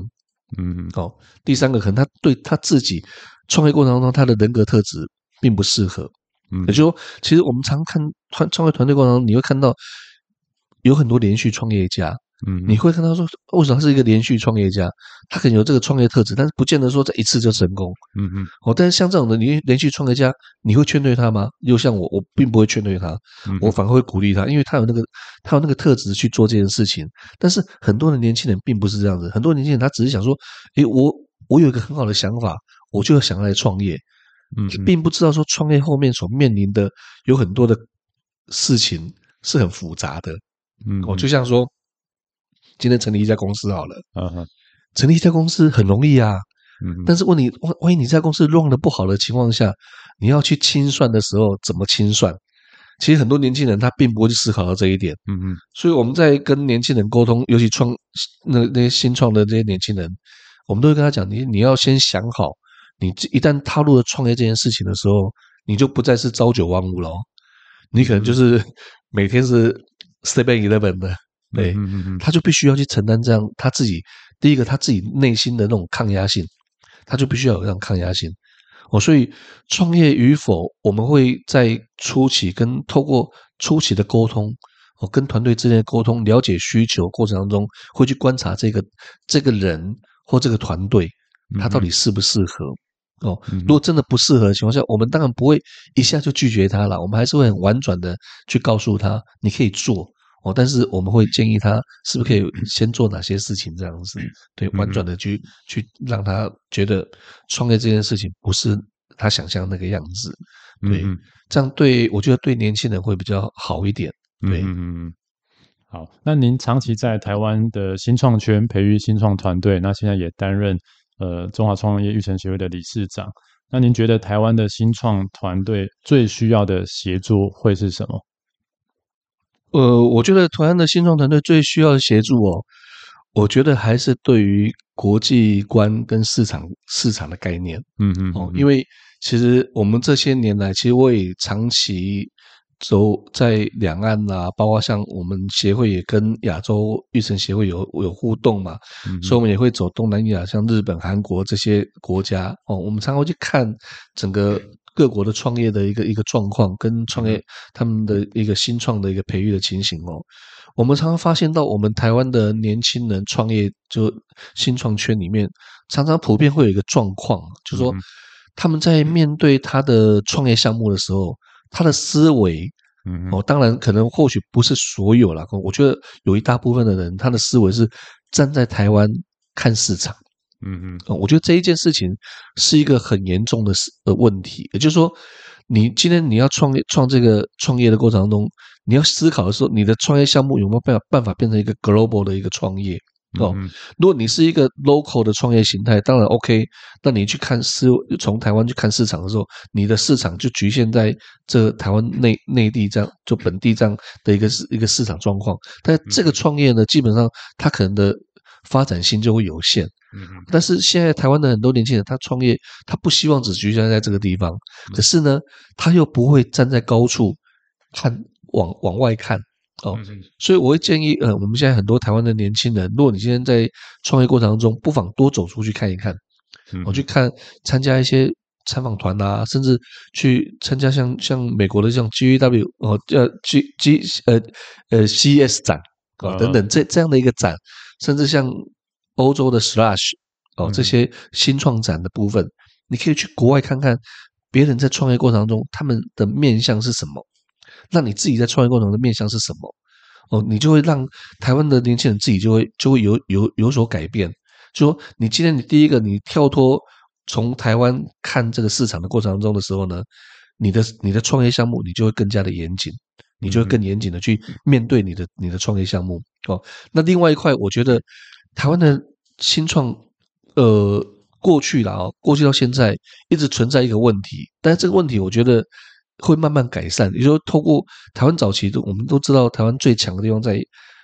嗯嗯。哦，第三个，可能他对他自己创业过程当中他的人格特质并不适合。也就是说，其实我们常看创创业团队过程中，你会看到有很多连续创业家，嗯，你会看到说，为什么他是一个连续创业家？他可能有这个创业特质，但是不见得说这一次就成功，嗯嗯。哦，但是像这种的连连续创业家，你会劝退他吗？又像我，我并不会劝退他，我反而会鼓励他，因为他有那个他有那个特质去做这件事情。但是很多的年轻人并不是这样子，很多年轻人他只是想说，诶，我我有一个很好的想法，我就想要来创业。嗯，并不知道说创业后面所面临的有很多的事情是很复杂的。嗯，我就像说，今天成立一家公司好了，嗯哼，成立一家公司很容易啊，嗯，但是问你，万万一你在公司 run 的不好的情况下，你要去清算的时候怎么清算？其实很多年轻人他并不会去思考到这一点。嗯嗯，所以我们在跟年轻人沟通，尤其创那那些新创的这些年轻人，我们都会跟他讲，你你要先想好。你一旦踏入了创业这件事情的时候，你就不再是朝九晚五了，你可能就是每天是 seven eleven 的，对，他就必须要去承担这样他自己第一个他自己内心的那种抗压性，他就必须要有这样抗压性。哦，所以创业与否，我们会在初期跟透过初期的沟通，哦，跟团队之间的沟通，了解需求过程当中，会去观察这个这个人或这个团队，他到底适不适合。哦，如果真的不适合的情况下，我们当然不会一下就拒绝他了，我们还是会很婉转的去告诉他，你可以做。哦，但是我们会建议他是不是可以先做哪些事情这样子，对，婉转的去去让他觉得创业这件事情不是他想象那个样子，对，这样对我觉得对年轻人会比较好一点，对，嗯，好，那您长期在台湾的新创圈培育新创团队，那现在也担任呃中华创业育成协会的理事长。那您觉得台湾的新创团队最需要的协助会是什么？呃，我觉得台湾的新创团队最需要的协助哦，我觉得还是对于国际观跟市场市场的概念，嗯嗯哦，因为其实我们这些年来，其实我也长期走在两岸啊，包括像我们协会也跟亚洲育成协会有有互动嘛，嗯，所以我们也会走东南亚，像日本、韩国这些国家哦，我们常常会去看整个。各国的创业的一个一个状况，跟创业他们的一个新创的一个培育的情形哦，我们常常发现到，我们台湾的年轻人创业就新创圈里面，常常普遍会有一个状况，就是说他们在面对他的创业项目的时候，他的思维，嗯哦，当然可能或许不是所有啦，我觉得有一大部分的人，他的思维是站在台湾看市场。嗯嗯，我觉得这一件事情是一个很严重的事呃问题，也就是说，你今天你要创业创这个创业的过程当中，你要思考的时候，你的创业项目有没有办法办法变成一个 global 的一个创业哦？如果你是一个 local 的创业形态，当然 OK，那你去看市从台湾去看市场的时候，你的市场就局限在这台湾内内地这样就本地这样的一个一个市场状况，但这个创业呢，基本上它可能的发展性就会有限。嗯，但是现在台湾的很多年轻人，他创业，他不希望只局限在这个地方，可是呢，他又不会站在高处看，往往外看哦，所以我会建议，呃，我们现在很多台湾的年轻人，如果你今天在创业过程当中，不妨多走出去看一看，我去看参加一些参访团啊，甚至去参加像像美国的像 GW 哦，叫 G G 呃呃 CES 展啊。等等这这样的一个展，甚至像。欧洲的 Slash 哦，这些新创展的部分，你可以去国外看看别人在创业过程当中他们的面向是什么，那你自己在创业过程的面向是什么？哦，你就会让台湾的年轻人自己就会就会有有有所改变。就说你今天你第一个你跳脱从台湾看这个市场的过程当中的时候呢，你的你的创业项目你就会更加的严谨，你就会更严谨的去面对你的你的创业项目。哦，那另外一块我觉得。台湾的新创，呃，过去了啊，过去到现在一直存在一个问题，但是这个问题我觉得会慢慢改善。也就是说，透过台湾早期的，我们都知道台湾最强的地方在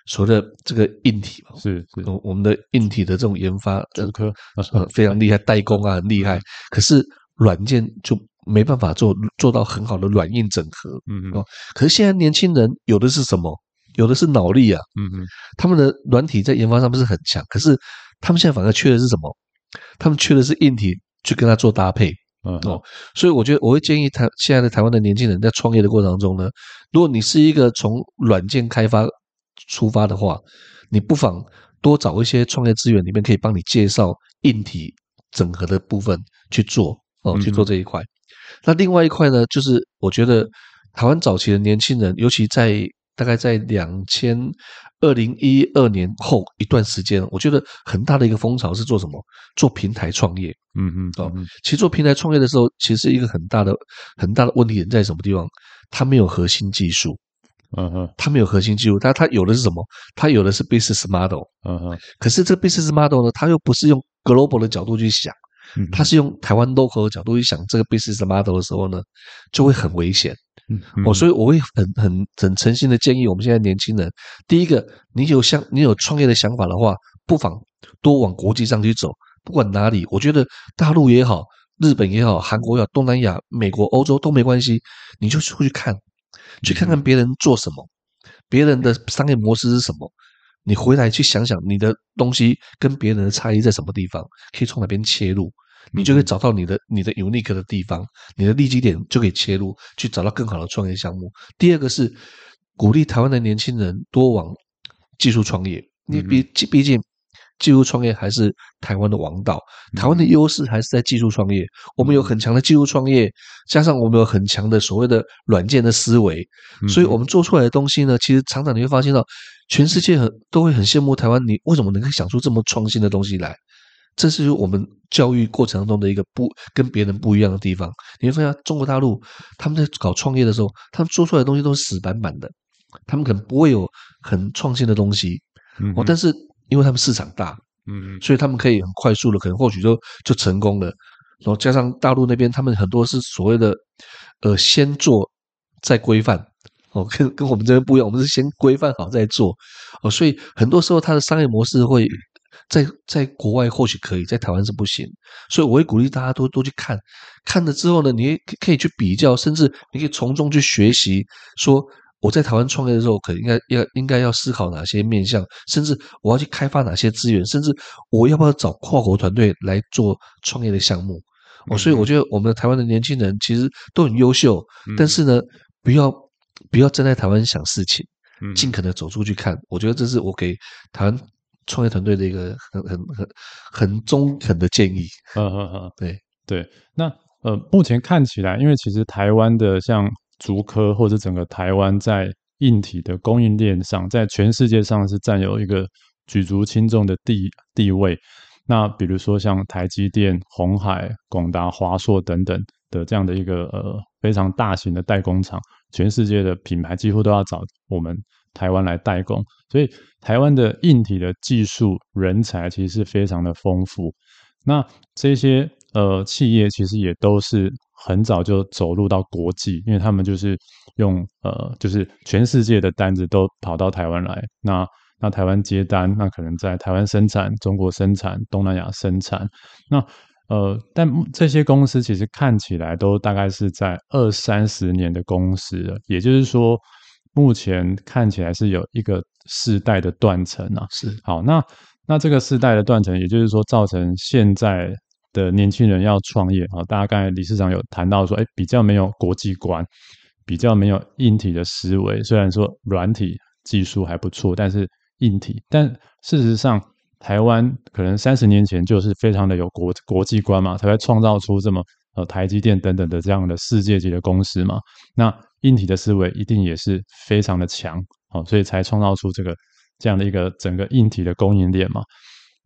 所谓的这个硬体嘛，是是，我们的硬体的这种研发，这个呃非常厉害，代工啊很厉害，可是软件就没办法做做到很好的软硬整合，嗯嗯，可是现在年轻人有的是什么？有的是脑力啊，嗯嗯，他们的软体在研发上不是很强，可是他们现在反而缺的是什么？他们缺的是硬体去跟他做搭配，嗯哦，所以我觉得我会建议台现在的台湾的年轻人在创业的过程当中呢，如果你是一个从软件开发出发的话，你不妨多找一些创业资源里面可以帮你介绍硬体整合的部分去做哦，去做这一块。那另外一块呢，就是我觉得台湾早期的年轻人，尤其在大概在两千二零一二年后一段时间，我觉得很大的一个风潮是做什么？做平台创业。嗯嗯哦，其实做平台创业的时候，其实一个很大的很大的问题点在什么地方？它没有核心技术。嗯哼，它没有核心技术，但它有的是什么？它有的是 business model。嗯哼，可是这个 business model 呢，它又不是用 global 的角度去想，它是用台湾 local 的角度去想这个 business model 的时候呢，就会很危险。嗯，哦，所以我会很很很诚心的建议我们现在年轻人，第一个，你有像你有创业的想法的话，不妨多往国际上去走，不管哪里，我觉得大陆也好，日本也好，韩国也好，东南亚、美国、欧洲都没关系，你就出去看，去看看别人做什么，别人的商业模式是什么，你回来去想想你的东西跟别人的差异在什么地方，可以从哪边切入。你就可以找到你的你的 unique 的地方，你的利基点就可以切入，去找到更好的创业项目。第二个是鼓励台湾的年轻人多往技术创业，你毕毕竟技术创业还是台湾的王道，台湾的优势还是在技术创业。我们有很强的技术创业，加上我们有很强的所谓的软件的思维，所以我们做出来的东西呢，其实常常你会发现到全世界很都会很羡慕台湾，你为什么能够想出这么创新的东西来？这是我们教育过程当中的一个不跟别人不一样的地方。你会发现，中国大陆他们在搞创业的时候，他们做出来的东西都是死板板的，他们可能不会有很创新的东西，嗯，哦，但是因为他们市场大，嗯，所以他们可以很快速的，可能或许就就成功了。然后加上大陆那边，他们很多是所谓的呃先做再规范，哦，跟跟我们这边不一样，我们是先规范好再做，哦，所以很多时候它的商业模式会。在在国外或许可以，在台湾是不行，所以我会鼓励大家多多去看，看了之后呢，你可以去比较，甚至你可以从中去学习。说我在台湾创业的时候，可能应该要应该要思考哪些面向，甚至我要去开发哪些资源，甚至我要不要找跨国团队来做创业的项目。哦、嗯，所以我觉得我们的台湾的年轻人其实都很优秀，嗯、但是呢，不要不要站在台湾想事情，尽可能走出去看。嗯、我觉得这是我给台湾。创业团队的一个很很很很中肯的建议，嗯嗯嗯，对对。那呃，目前看起来，因为其实台湾的像竹科或者整个台湾在硬体的供应链上，在全世界上是占有一个举足轻重的地地位。那比如说像台积电、鸿海、广达、华硕等等的这样的一个呃非常大型的代工厂，全世界的品牌几乎都要找我们台湾来代工，所以。台湾的硬体的技术人才其实是非常的丰富，那这些呃企业其实也都是很早就走入到国际，因为他们就是用呃就是全世界的单子都跑到台湾来，那那台湾接单，那可能在台湾生产、中国生产、东南亚生产，那呃但这些公司其实看起来都大概是在二三十年的公司了，也就是说目前看起来是有一个。世代的断层啊，是好，那那这个世代的断层，也就是说，造成现在的年轻人要创业啊，大家刚才理事长有谈到说，哎，比较没有国际观，比较没有硬体的思维。虽然说软体技术还不错，但是硬体，但事实上，台湾可能三十年前就是非常的有国国际观嘛，才会创造出这么呃台积电等等的这样的世界级的公司嘛。那硬体的思维一定也是非常的强。好，所以才创造出这个这样的一个整个硬体的供应链嘛。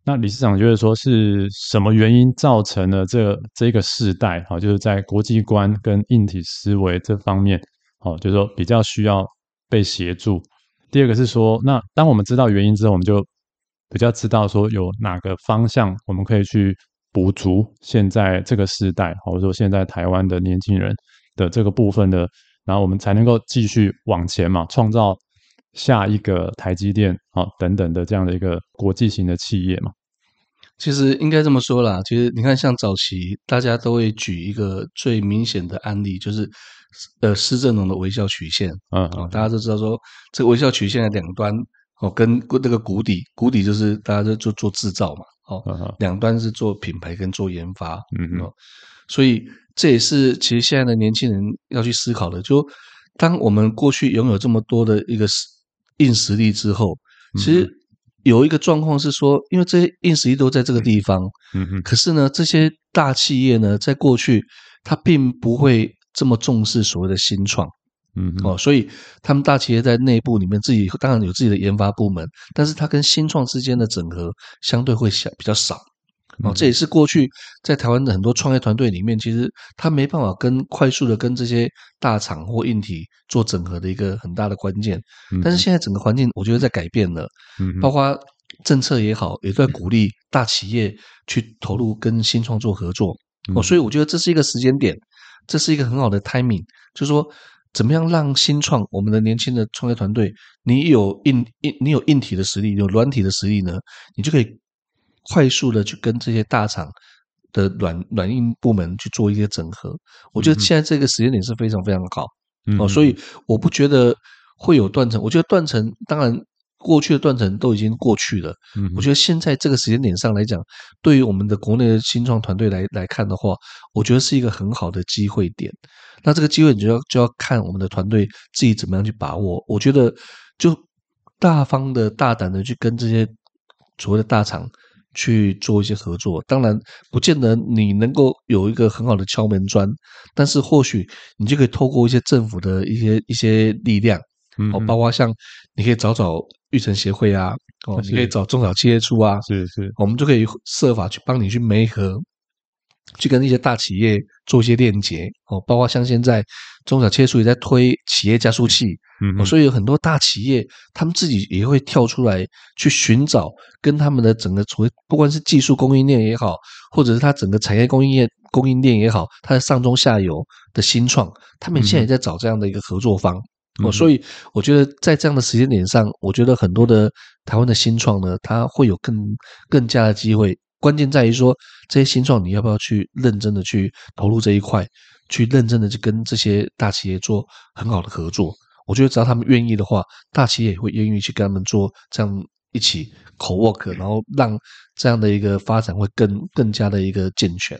那理事长觉得说是什么原因造成了这这个世代，好，就是在国际观跟硬体思维这方面，好，就是说比较需要被协助。第二个是说，那当我们知道原因之后，我们就比较知道说有哪个方向我们可以去补足现在这个世代，或者说现在台湾的年轻人的这个部分的，然后我们才能够继续往前嘛，创造。下一个台积电啊，等等的这样的一个国际型的企业嘛，其实应该这么说啦。其实你看，像早期大家都会举一个最明显的案例，就是呃施正荣的微笑曲线。嗯，哦，大家都知道说，这个微笑曲线的两端哦，跟那个谷底，谷底就是大家都做做制造嘛。哦，两端是做品牌跟做研发。嗯嗯，所以这也是其实现在的年轻人要去思考的。就当我们过去拥有这么多的一个硬实力之后，其实有一个状况是说，因为这些硬实力都在这个地方，嗯嗯，可是呢，这些大企业呢，在过去它并不会这么重视所谓的新创，嗯哦，所以他们大企业在内部里面自己当然有自己的研发部门，但是它跟新创之间的整合相对会小比较少。哦，这也是过去在台湾的很多创业团队里面，其实他没办法跟快速的跟这些大厂或硬体做整合的一个很大的关键。但是现在整个环境，我觉得在改变了，包括政策也好，也在鼓励大企业去投入跟新创做合作。哦，所以我觉得这是一个时间点，这是一个很好的 timing，就是说怎么样让新创我们的年轻的创业团队，你有硬硬，你有硬体的实力，有软体的实力呢，你就可以。快速的去跟这些大厂的软软硬部门去做一些整合，我觉得现在这个时间点是非常非常好，嗯、哦，所以我不觉得会有断层。我觉得断层当然过去的断层都已经过去了，嗯，我觉得现在这个时间点上来讲，对于我们的国内的新创团队来来看的话，我觉得是一个很好的机会点。那这个机会你就要就要看我们的团队自己怎么样去把握。我觉得就大方的大胆的去跟这些所谓的大厂。去做一些合作，当然不见得你能够有一个很好的敲门砖，但是或许你就可以透过一些政府的一些一些力量，哦，包括像你可以找找育成协会啊，哦，你可以找中小企业处啊，是是，我们就可以设法去帮你去媒合去跟一些大企业做一些链接哦，包括像现在中小企业处也在推企业加速器，嗯、哦，所以有很多大企业他们自己也会跳出来去寻找跟他们的整个所谓不管是技术供应链也好，或者是它整个产业供应链供应链也好，它的上中下游的新创，他们现在也在找这样的一个合作方、嗯、哦，所以我觉得在这样的时间点上，我觉得很多的台湾的新创呢，它会有更更加的机会。关键在于说，这些新创你要不要去认真的去投入这一块，去认真的去跟这些大企业做很好的合作。我觉得只要他们愿意的话，大企业也会愿意去跟他们做这样一起 co-work，然后让这样的一个发展会更更加的一个健全。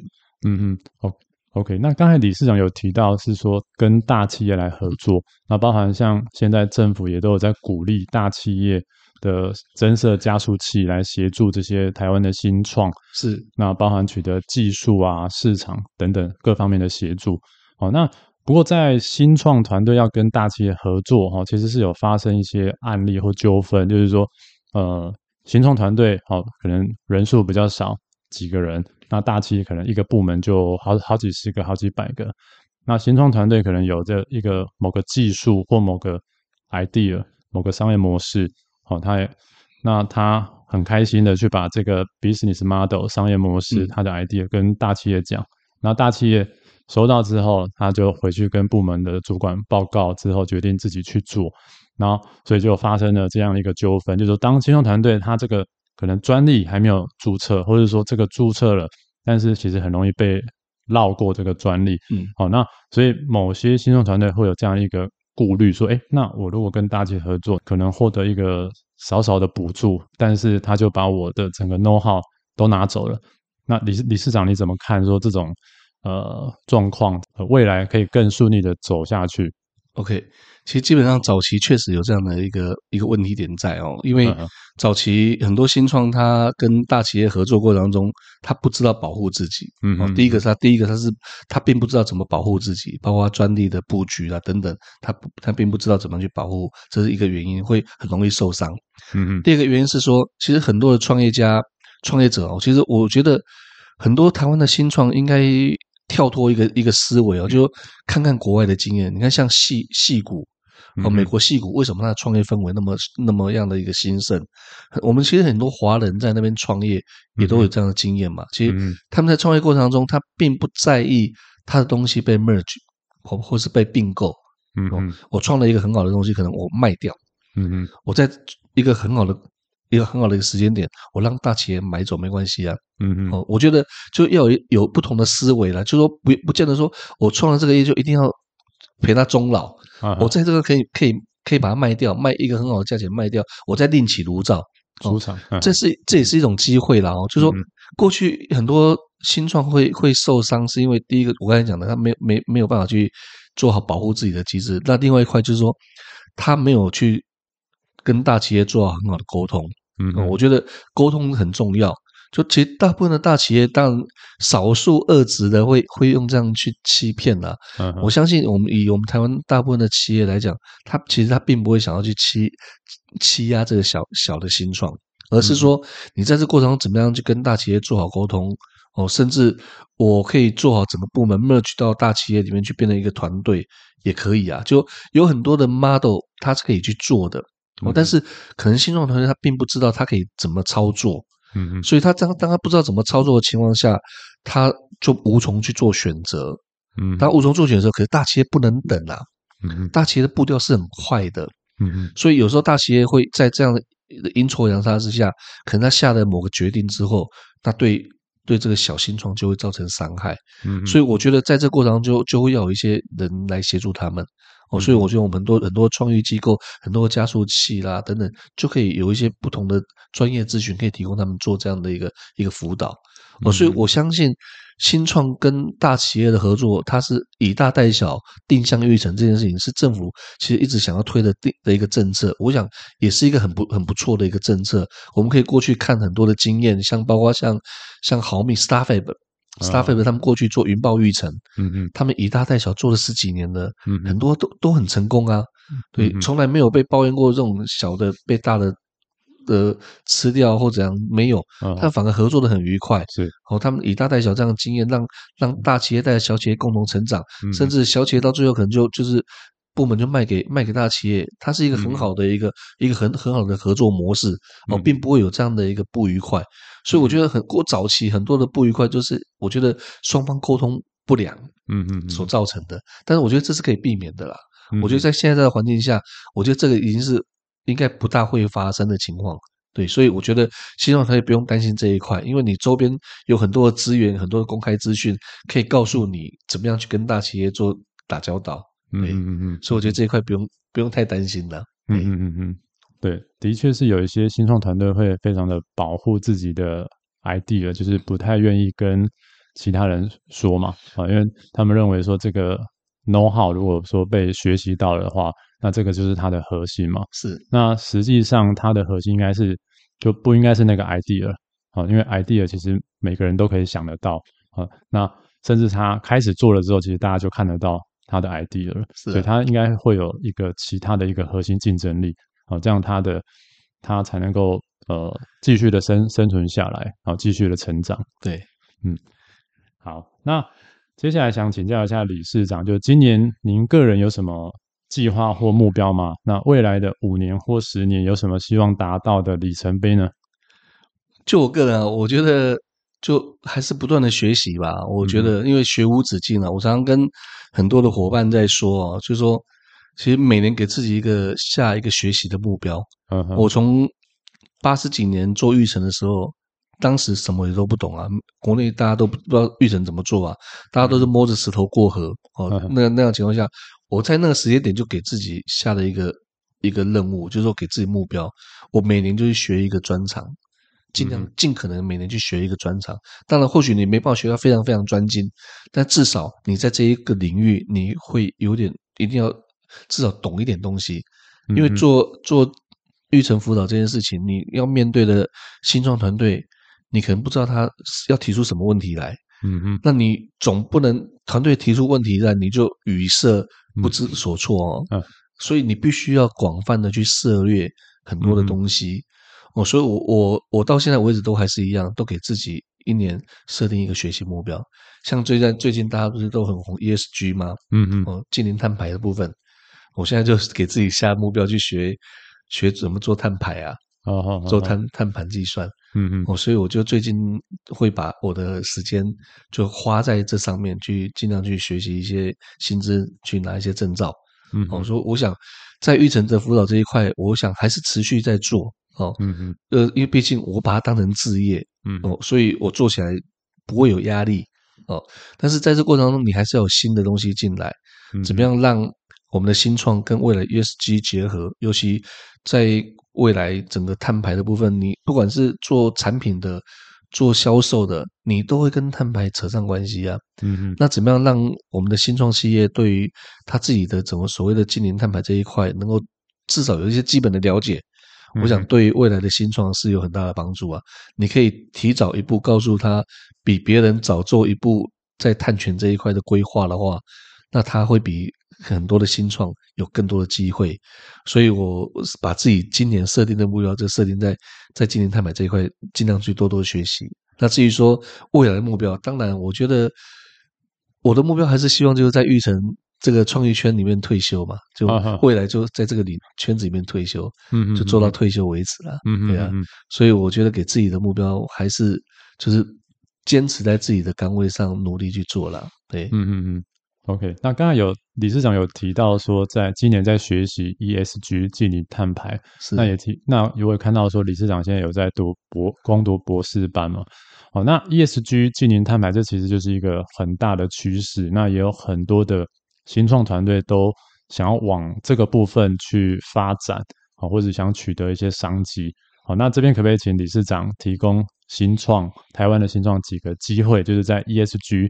嗯嗯，好，OK。那刚才李市长有提到是说跟大企业来合作，那包含像现在政府也都有在鼓励大企业。的增设加速器来协助这些台湾的新创，是那包含取得技术啊、市场等等各方面的协助。好，那不过在新创团队要跟大企业合作哈，其实是有发生一些案例或纠纷，就是说，呃，新创团队好可能人数比较少，几个人，那大企业可能一个部门就好好几十个、好几百个，那新创团队可能有这一个某个技术或某个 idea、某个商业模式。好，他也，那他很开心的去把这个 business model 商业模式，他的 idea 跟大企业讲，那、嗯、大企业收到之后，他就回去跟部门的主管报告，之后决定自己去做，然后所以就发生了这样一个纠纷，就是说当金融团队他这个可能专利还没有注册，或者说这个注册了，但是其实很容易被绕过这个专利，嗯，好，那所以某些新创团队会有这样一个。顾虑说：“哎，那我如果跟大企业合作，可能获得一个少少的补助，但是他就把我的整个 know how 都拿走了。那李李市长你怎么看？说这种呃状况，未来可以更顺利的走下去？OK。”其实基本上早期确实有这样的一个一个问题点在哦，因为早期很多新创他跟大企业合作过程当中，他不知道保护自己。嗯，哦，第一个是他第一个他是他并不知道怎么保护自己，包括专利的布局啊等等，他他并不知道怎么去保护，这是一个原因，会很容易受伤。嗯嗯。第二个原因是说，其实很多的创业家、创业者哦，其实我觉得很多台湾的新创应该跳脱一个一个思维哦，就看看国外的经验。你看像矽矽谷。哦，美国矽谷为什么它的创业氛围那么那么样的一个兴盛？我们其实很多华人在那边创业也都有这样的经验嘛。其实他们在创业过程当中，他并不在意他的东西被 merge 或或是被并购。嗯嗯，我创了一个很好的东西，可能我卖掉。嗯嗯，我在一个很好的一个很好的一个时间点，我让大企业买走没关系啊。嗯嗯，哦，我觉得就要有有不同的思维了，就说不不见得说我创了这个业就一定要陪他终老。我在这个可以可以可以把它卖掉，卖一个很好的价钱卖掉，我再另起炉灶出场，这是这也是一种机会啦哦。就是说，过去很多新创会会受伤，是因为第一个我刚才讲的，他没没没有办法去做好保护自己的机制。那另外一块就是说，他没有去跟大企业做好很好的沟通。嗯，我觉得沟通很重要。就其实大部分的大企业，当然少数恶职的会会用这样去欺骗啦、啊。Uh. 我相信我们以我们台湾大部分的企业来讲，他其实他并不会想要去欺欺压这个小小的新创，而是说你在这过程中怎么样去跟大企业做好沟通哦，甚至我可以做好整个部门 merge 到大企业里面去变成一个团队也可以啊。就有很多的 model 它是可以去做的哦，但是可能新创团队他并不知道他可以怎么操作。嗯，所以他当当他不知道怎么操作的情况下，他就无从去做选择。嗯，他无从做选择，可是大企业不能等啊。嗯，大企业的步调是很快的。嗯，所以有时候大企业会在这样的阴错阳差之下，可能他下了某个决定之后，那对对这个小新创就会造成伤害。嗯，所以我觉得在这过程中就就会要有一些人来协助他们。哦，所以我觉得我们很多很多创意机构、很多加速器啦等等，就可以有一些不同的专业咨询，可以提供他们做这样的一个一个辅导。哦，所以我相信新创跟大企业的合作，它是以大带小、定向育成这件事情，是政府其实一直想要推的定的一个政策。我想也是一个很不很不错的一个政策。我们可以过去看很多的经验，像包括像像毫米 Starfab。Starfab 他们过去做云豹育成，嗯嗯，他们以大带小做了十几年了，嗯，很多都都很成功啊，对，从来没有被抱怨过这种小的被大的的吃掉或怎样没有，他反而合作的很愉快。是，哦，他们以大带小这样的经验，让让大企业带着小企业共同成长，甚至小企业到最后可能就就是部门就卖给卖给大企业，它是一个很好的一个一个很很好的合作模式哦，并不会有这样的一个不愉快。所以我觉得很过早期很多的不愉快，就是我觉得双方沟通不良，嗯嗯所造成的。但是我觉得这是可以避免的啦。我觉得在现在的环境下，我觉得这个已经是。应该不大会发生的情况，对，所以我觉得希望他也不用担心这一块，因为你周边有很多的资源，很多的公开资讯可以告诉你怎么样去跟大企业做打交道，对，嗯嗯嗯，所以我觉得这一块不用不用太担心了，嗯嗯嗯嗯，对，的确是有一些新创团队会非常的保护自己的 idea，就是不太愿意跟其他人说嘛，啊，因为他们认为说这个 know how 如果说被学习到了的话。那这个就是它的核心嘛？是。那实际上它的核心应该是就不应该是那个 idea 啊，因为 idea 其实每个人都可以想得到啊。那甚至他开始做了之后，其实大家就看得到他的 idea 了。是。所以他应该会有一个其他的一个核心竞争力啊，这样他的他才能够呃继续的生生存下来，然后继续的成长。对，嗯。好，那接下来想请教一下理事长，就今年您个人有什么？计划或目标吗？那未来的五年或十年有什么希望达到的里程碑呢？就我个人啊，我觉得就还是不断的学习吧。我觉得因为学无止境啊，我常常跟很多的伙伴在说啊，就是说其实每年给自己一个下一个学习的目标。嗯，我从八十几年做育成的时候，当时什么也都不懂啊，国内大家都不知道育成怎么做啊，大家都是摸着石头过河哦。那那样情况下。我在那个时间点就给自己下了一个一个任务，就是说给自己目标，我每年就去学一个专长，尽量尽可能每年去学一个专长。当然，或许你没办法学到非常非常专精，但至少你在这一个领域你会有点一定要至少懂一点东西，因为做做育成辅导这件事情，你要面对的新创团队，你可能不知道他要提出什么问题来，嗯嗯，那你总不能团队提出问题来你就语塞。不知所措哦，嗯，所以你必须要广泛的去涉猎很多的东西，哦，所以我我我到现在为止都还是一样，都给自己一年设定一个学习目标。像最近最近大家不是都很红 ESG 吗？嗯嗯，哦，近零碳排的部分，我现在就是给自己下目标去学学怎么做碳排啊，哦哦，做碳碳盘计算。嗯嗯，哦，所以我就最近会把我的时间就花在这上面，去尽量去学习一些薪资，去拿一些证照。嗯，我说我想在育成的辅导这一块，我想还是持续在做。哦，嗯嗯，呃，因为毕竟我把它当成置业，嗯，哦，所以我做起来不会有压力。哦，但是在这过程中，你还是要有新的东西进来，怎么样让我们的新创跟未来 ESG 结合，尤其在。未来整个碳排的部分，你不管是做产品的、做销售的，你都会跟碳排扯上关系啊。嗯嗯。那怎么样让我们的新创企业对于他自己的整个所谓的净零碳排这一块，能够至少有一些基本的了解？我想对于未来的新创是有很大的帮助啊。你可以提早一步告诉他，比别人早做一步在探权这一块的规划的话，那他会比。很多的新创有更多的机会，所以我把自己今年设定的目标就设定在在今年碳买这一块，尽量去多多学习。那至于说未来的目标，当然我觉得我的目标还是希望就是在玉成这个创意圈里面退休嘛，就未来就在这个里圈子里面退休，嗯，就做到退休为止了，嗯，对啊。所以我觉得给自己的目标还是就是坚持在自己的岗位上努力去做了，对，嗯嗯嗯。OK，那刚才有理事长有提到说，在今年在学习 ESG 净零碳排，是那也提那有会看到说，理事长现在有在读博攻读博士班嘛？哦，那 ESG 净零碳排这其实就是一个很大的趋势，那也有很多的新创团队都想要往这个部分去发展，啊，或者想取得一些商机。好，那这边可不可以请理事长提供新创台湾的新创几个机会，就是在 ESG。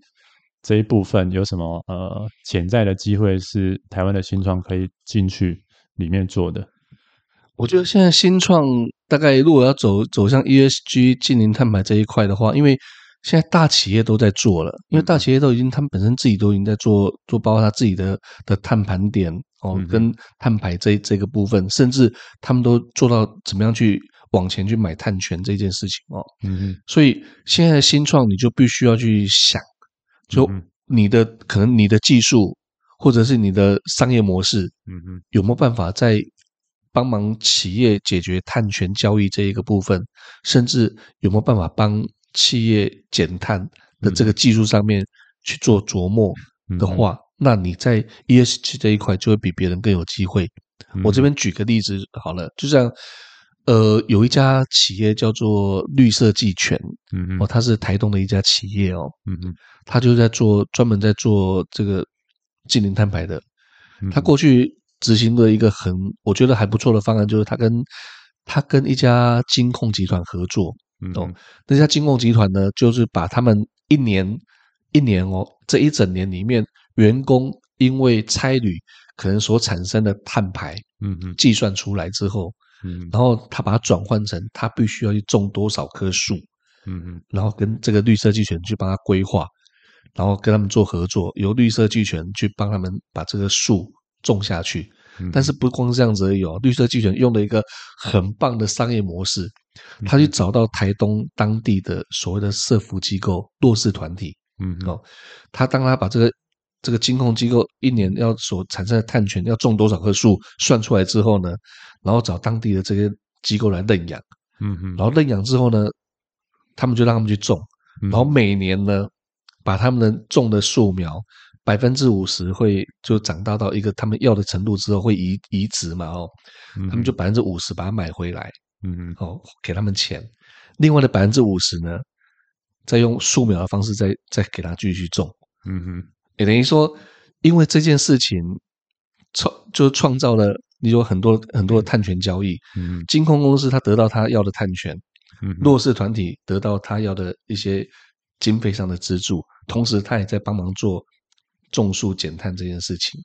这一部分有什么呃潜在的机会是台湾的新创可以进去里面做的？我觉得现在新创大概如果要走走向 ESG 净零碳排这一块的话，因为现在大企业都在做了，因为大企业都已经他们本身自己都已经在做做，包括他自己的的碳盘点哦，跟碳排这这个部分，甚至他们都做到怎么样去往前去买碳权这件事情哦。嗯嗯，所以现在的新创你就必须要去想，就你的可能你的技术或者是你的商业模式，嗯嗯，有没有办法在帮忙企业解决碳权交易这一个部分，甚至有没有办法帮企业减碳的这个技术上面去做琢磨的话，那你在 ESG 这一块就会比别人更有机会。我这边举个例子好了，就像呃，有一家企业叫做绿色技权，嗯嗯，哦，它是台东的一家企业哦，嗯嗯，它就在做专门在做这个净零碳排的。它过去执行的一个很我觉得还不错的方案，就是他跟他跟一家金控集团合作，哦，那家金控集团呢，就是把他们一年一年哦，这一整年里面员工因为差旅。可能所产生的碳排，嗯嗯，计算出来之后，嗯，然后他把它转换成他必须要去种多少棵树，嗯嗯，然后跟这个绿色集权去帮他规划，然后跟他们做合作，由绿色集权去帮他们把这个树种下去。但是不光是这样子而已哦，绿色集权用了一个很棒的商业模式，他去找到台东当地的所谓的社福机构、弱势团体，嗯哦，他当他把这个。这个金控机构一年要所产生的碳权要种多少棵树，算出来之后呢，然后找当地的这些机构来认养，嗯嗯，然后认养之后呢，他们就让他们去种，然后每年呢，把他们的种的树苗百分之五十会就长大到一个他们要的程度之后会移移植嘛哦，他们就百分之五十把它买回来，嗯嗯，哦给他们钱，另外的百分之五十呢，再用树苗的方式再再给他继续种，嗯哼。也等于说，因为这件事情创就创造了你有很多很多的碳权交易。嗯，金控公司他得到他要的碳权，嗯，弱势团体得到他要的一些经费上的资助，同时他也在帮忙做种树减碳这件事情。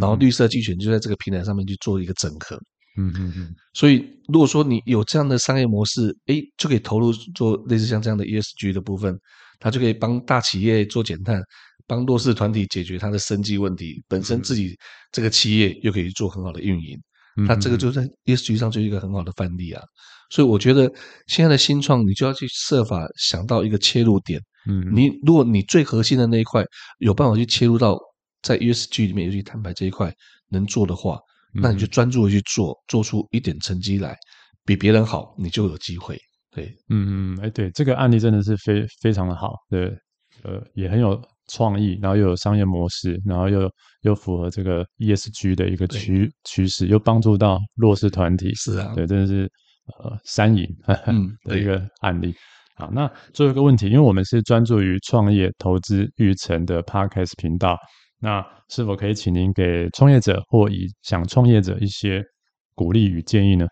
然后绿色技权就在这个平台上面去做一个整合。嗯嗯嗯。所以如果说你有这样的商业模式，诶，就可以投入做类似像这样的 ESG 的部分，它就可以帮大企业做减碳。帮弱势团体解决他的生计问题，本身自己这个企业又可以做很好的运营，那这个就在 ESG 上就是一个很好的范例啊。所以我觉得现在的新创，你就要去设法想到一个切入点。嗯，你如果你最核心的那一块有办法去切入到在 ESG 里面，尤其碳排这一块能做的话，那你就专注的去做，做出一点成绩来，比别人好，你就有机会。对，嗯嗯，哎，对，这个案例真的是非非常的好，对，呃，也很有。创意，然后又有商业模式，然后又又符合这个 ESG 的一个趋趋势，又帮助到弱势团体，是啊，对，真的是呃三赢 的一个案例。好，那最后一个问题，因为我们是专注于创业投资育成的 Podcast 频道，那是否可以请您给创业者或以想创业者一些鼓励与建议呢？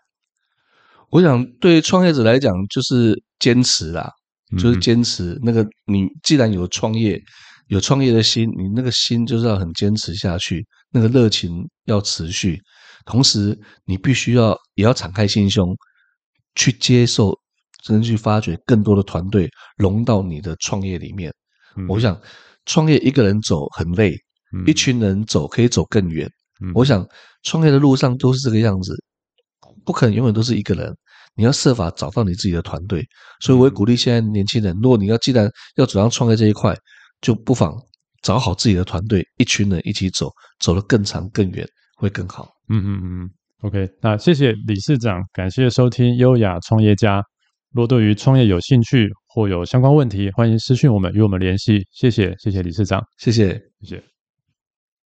我想对创业者来讲，就是坚持啦，就是坚持。那个你既然有创业。有创业的心，你那个心就是要很坚持下去，那个热情要持续。同时，你必须要也要敞开心胸，去接受，甚至去发掘更多的团队融到你的创业里面。嗯、我想，创业一个人走很累，嗯、一群人走可以走更远。嗯、我想，创业的路上都是这个样子，不可能永远都是一个人。你要设法找到你自己的团队。所以，我也鼓励现在年轻人，如果你要既然要走上创业这一块，就不妨找好自己的团队，一群人一起走，走得更长更远，会更好。嗯嗯嗯，OK，那谢谢理事长，感谢收听优雅创业家。若对于创业有兴趣或有相关问题，欢迎私讯我们与我们联系。谢谢，谢谢理事长，谢谢，谢谢。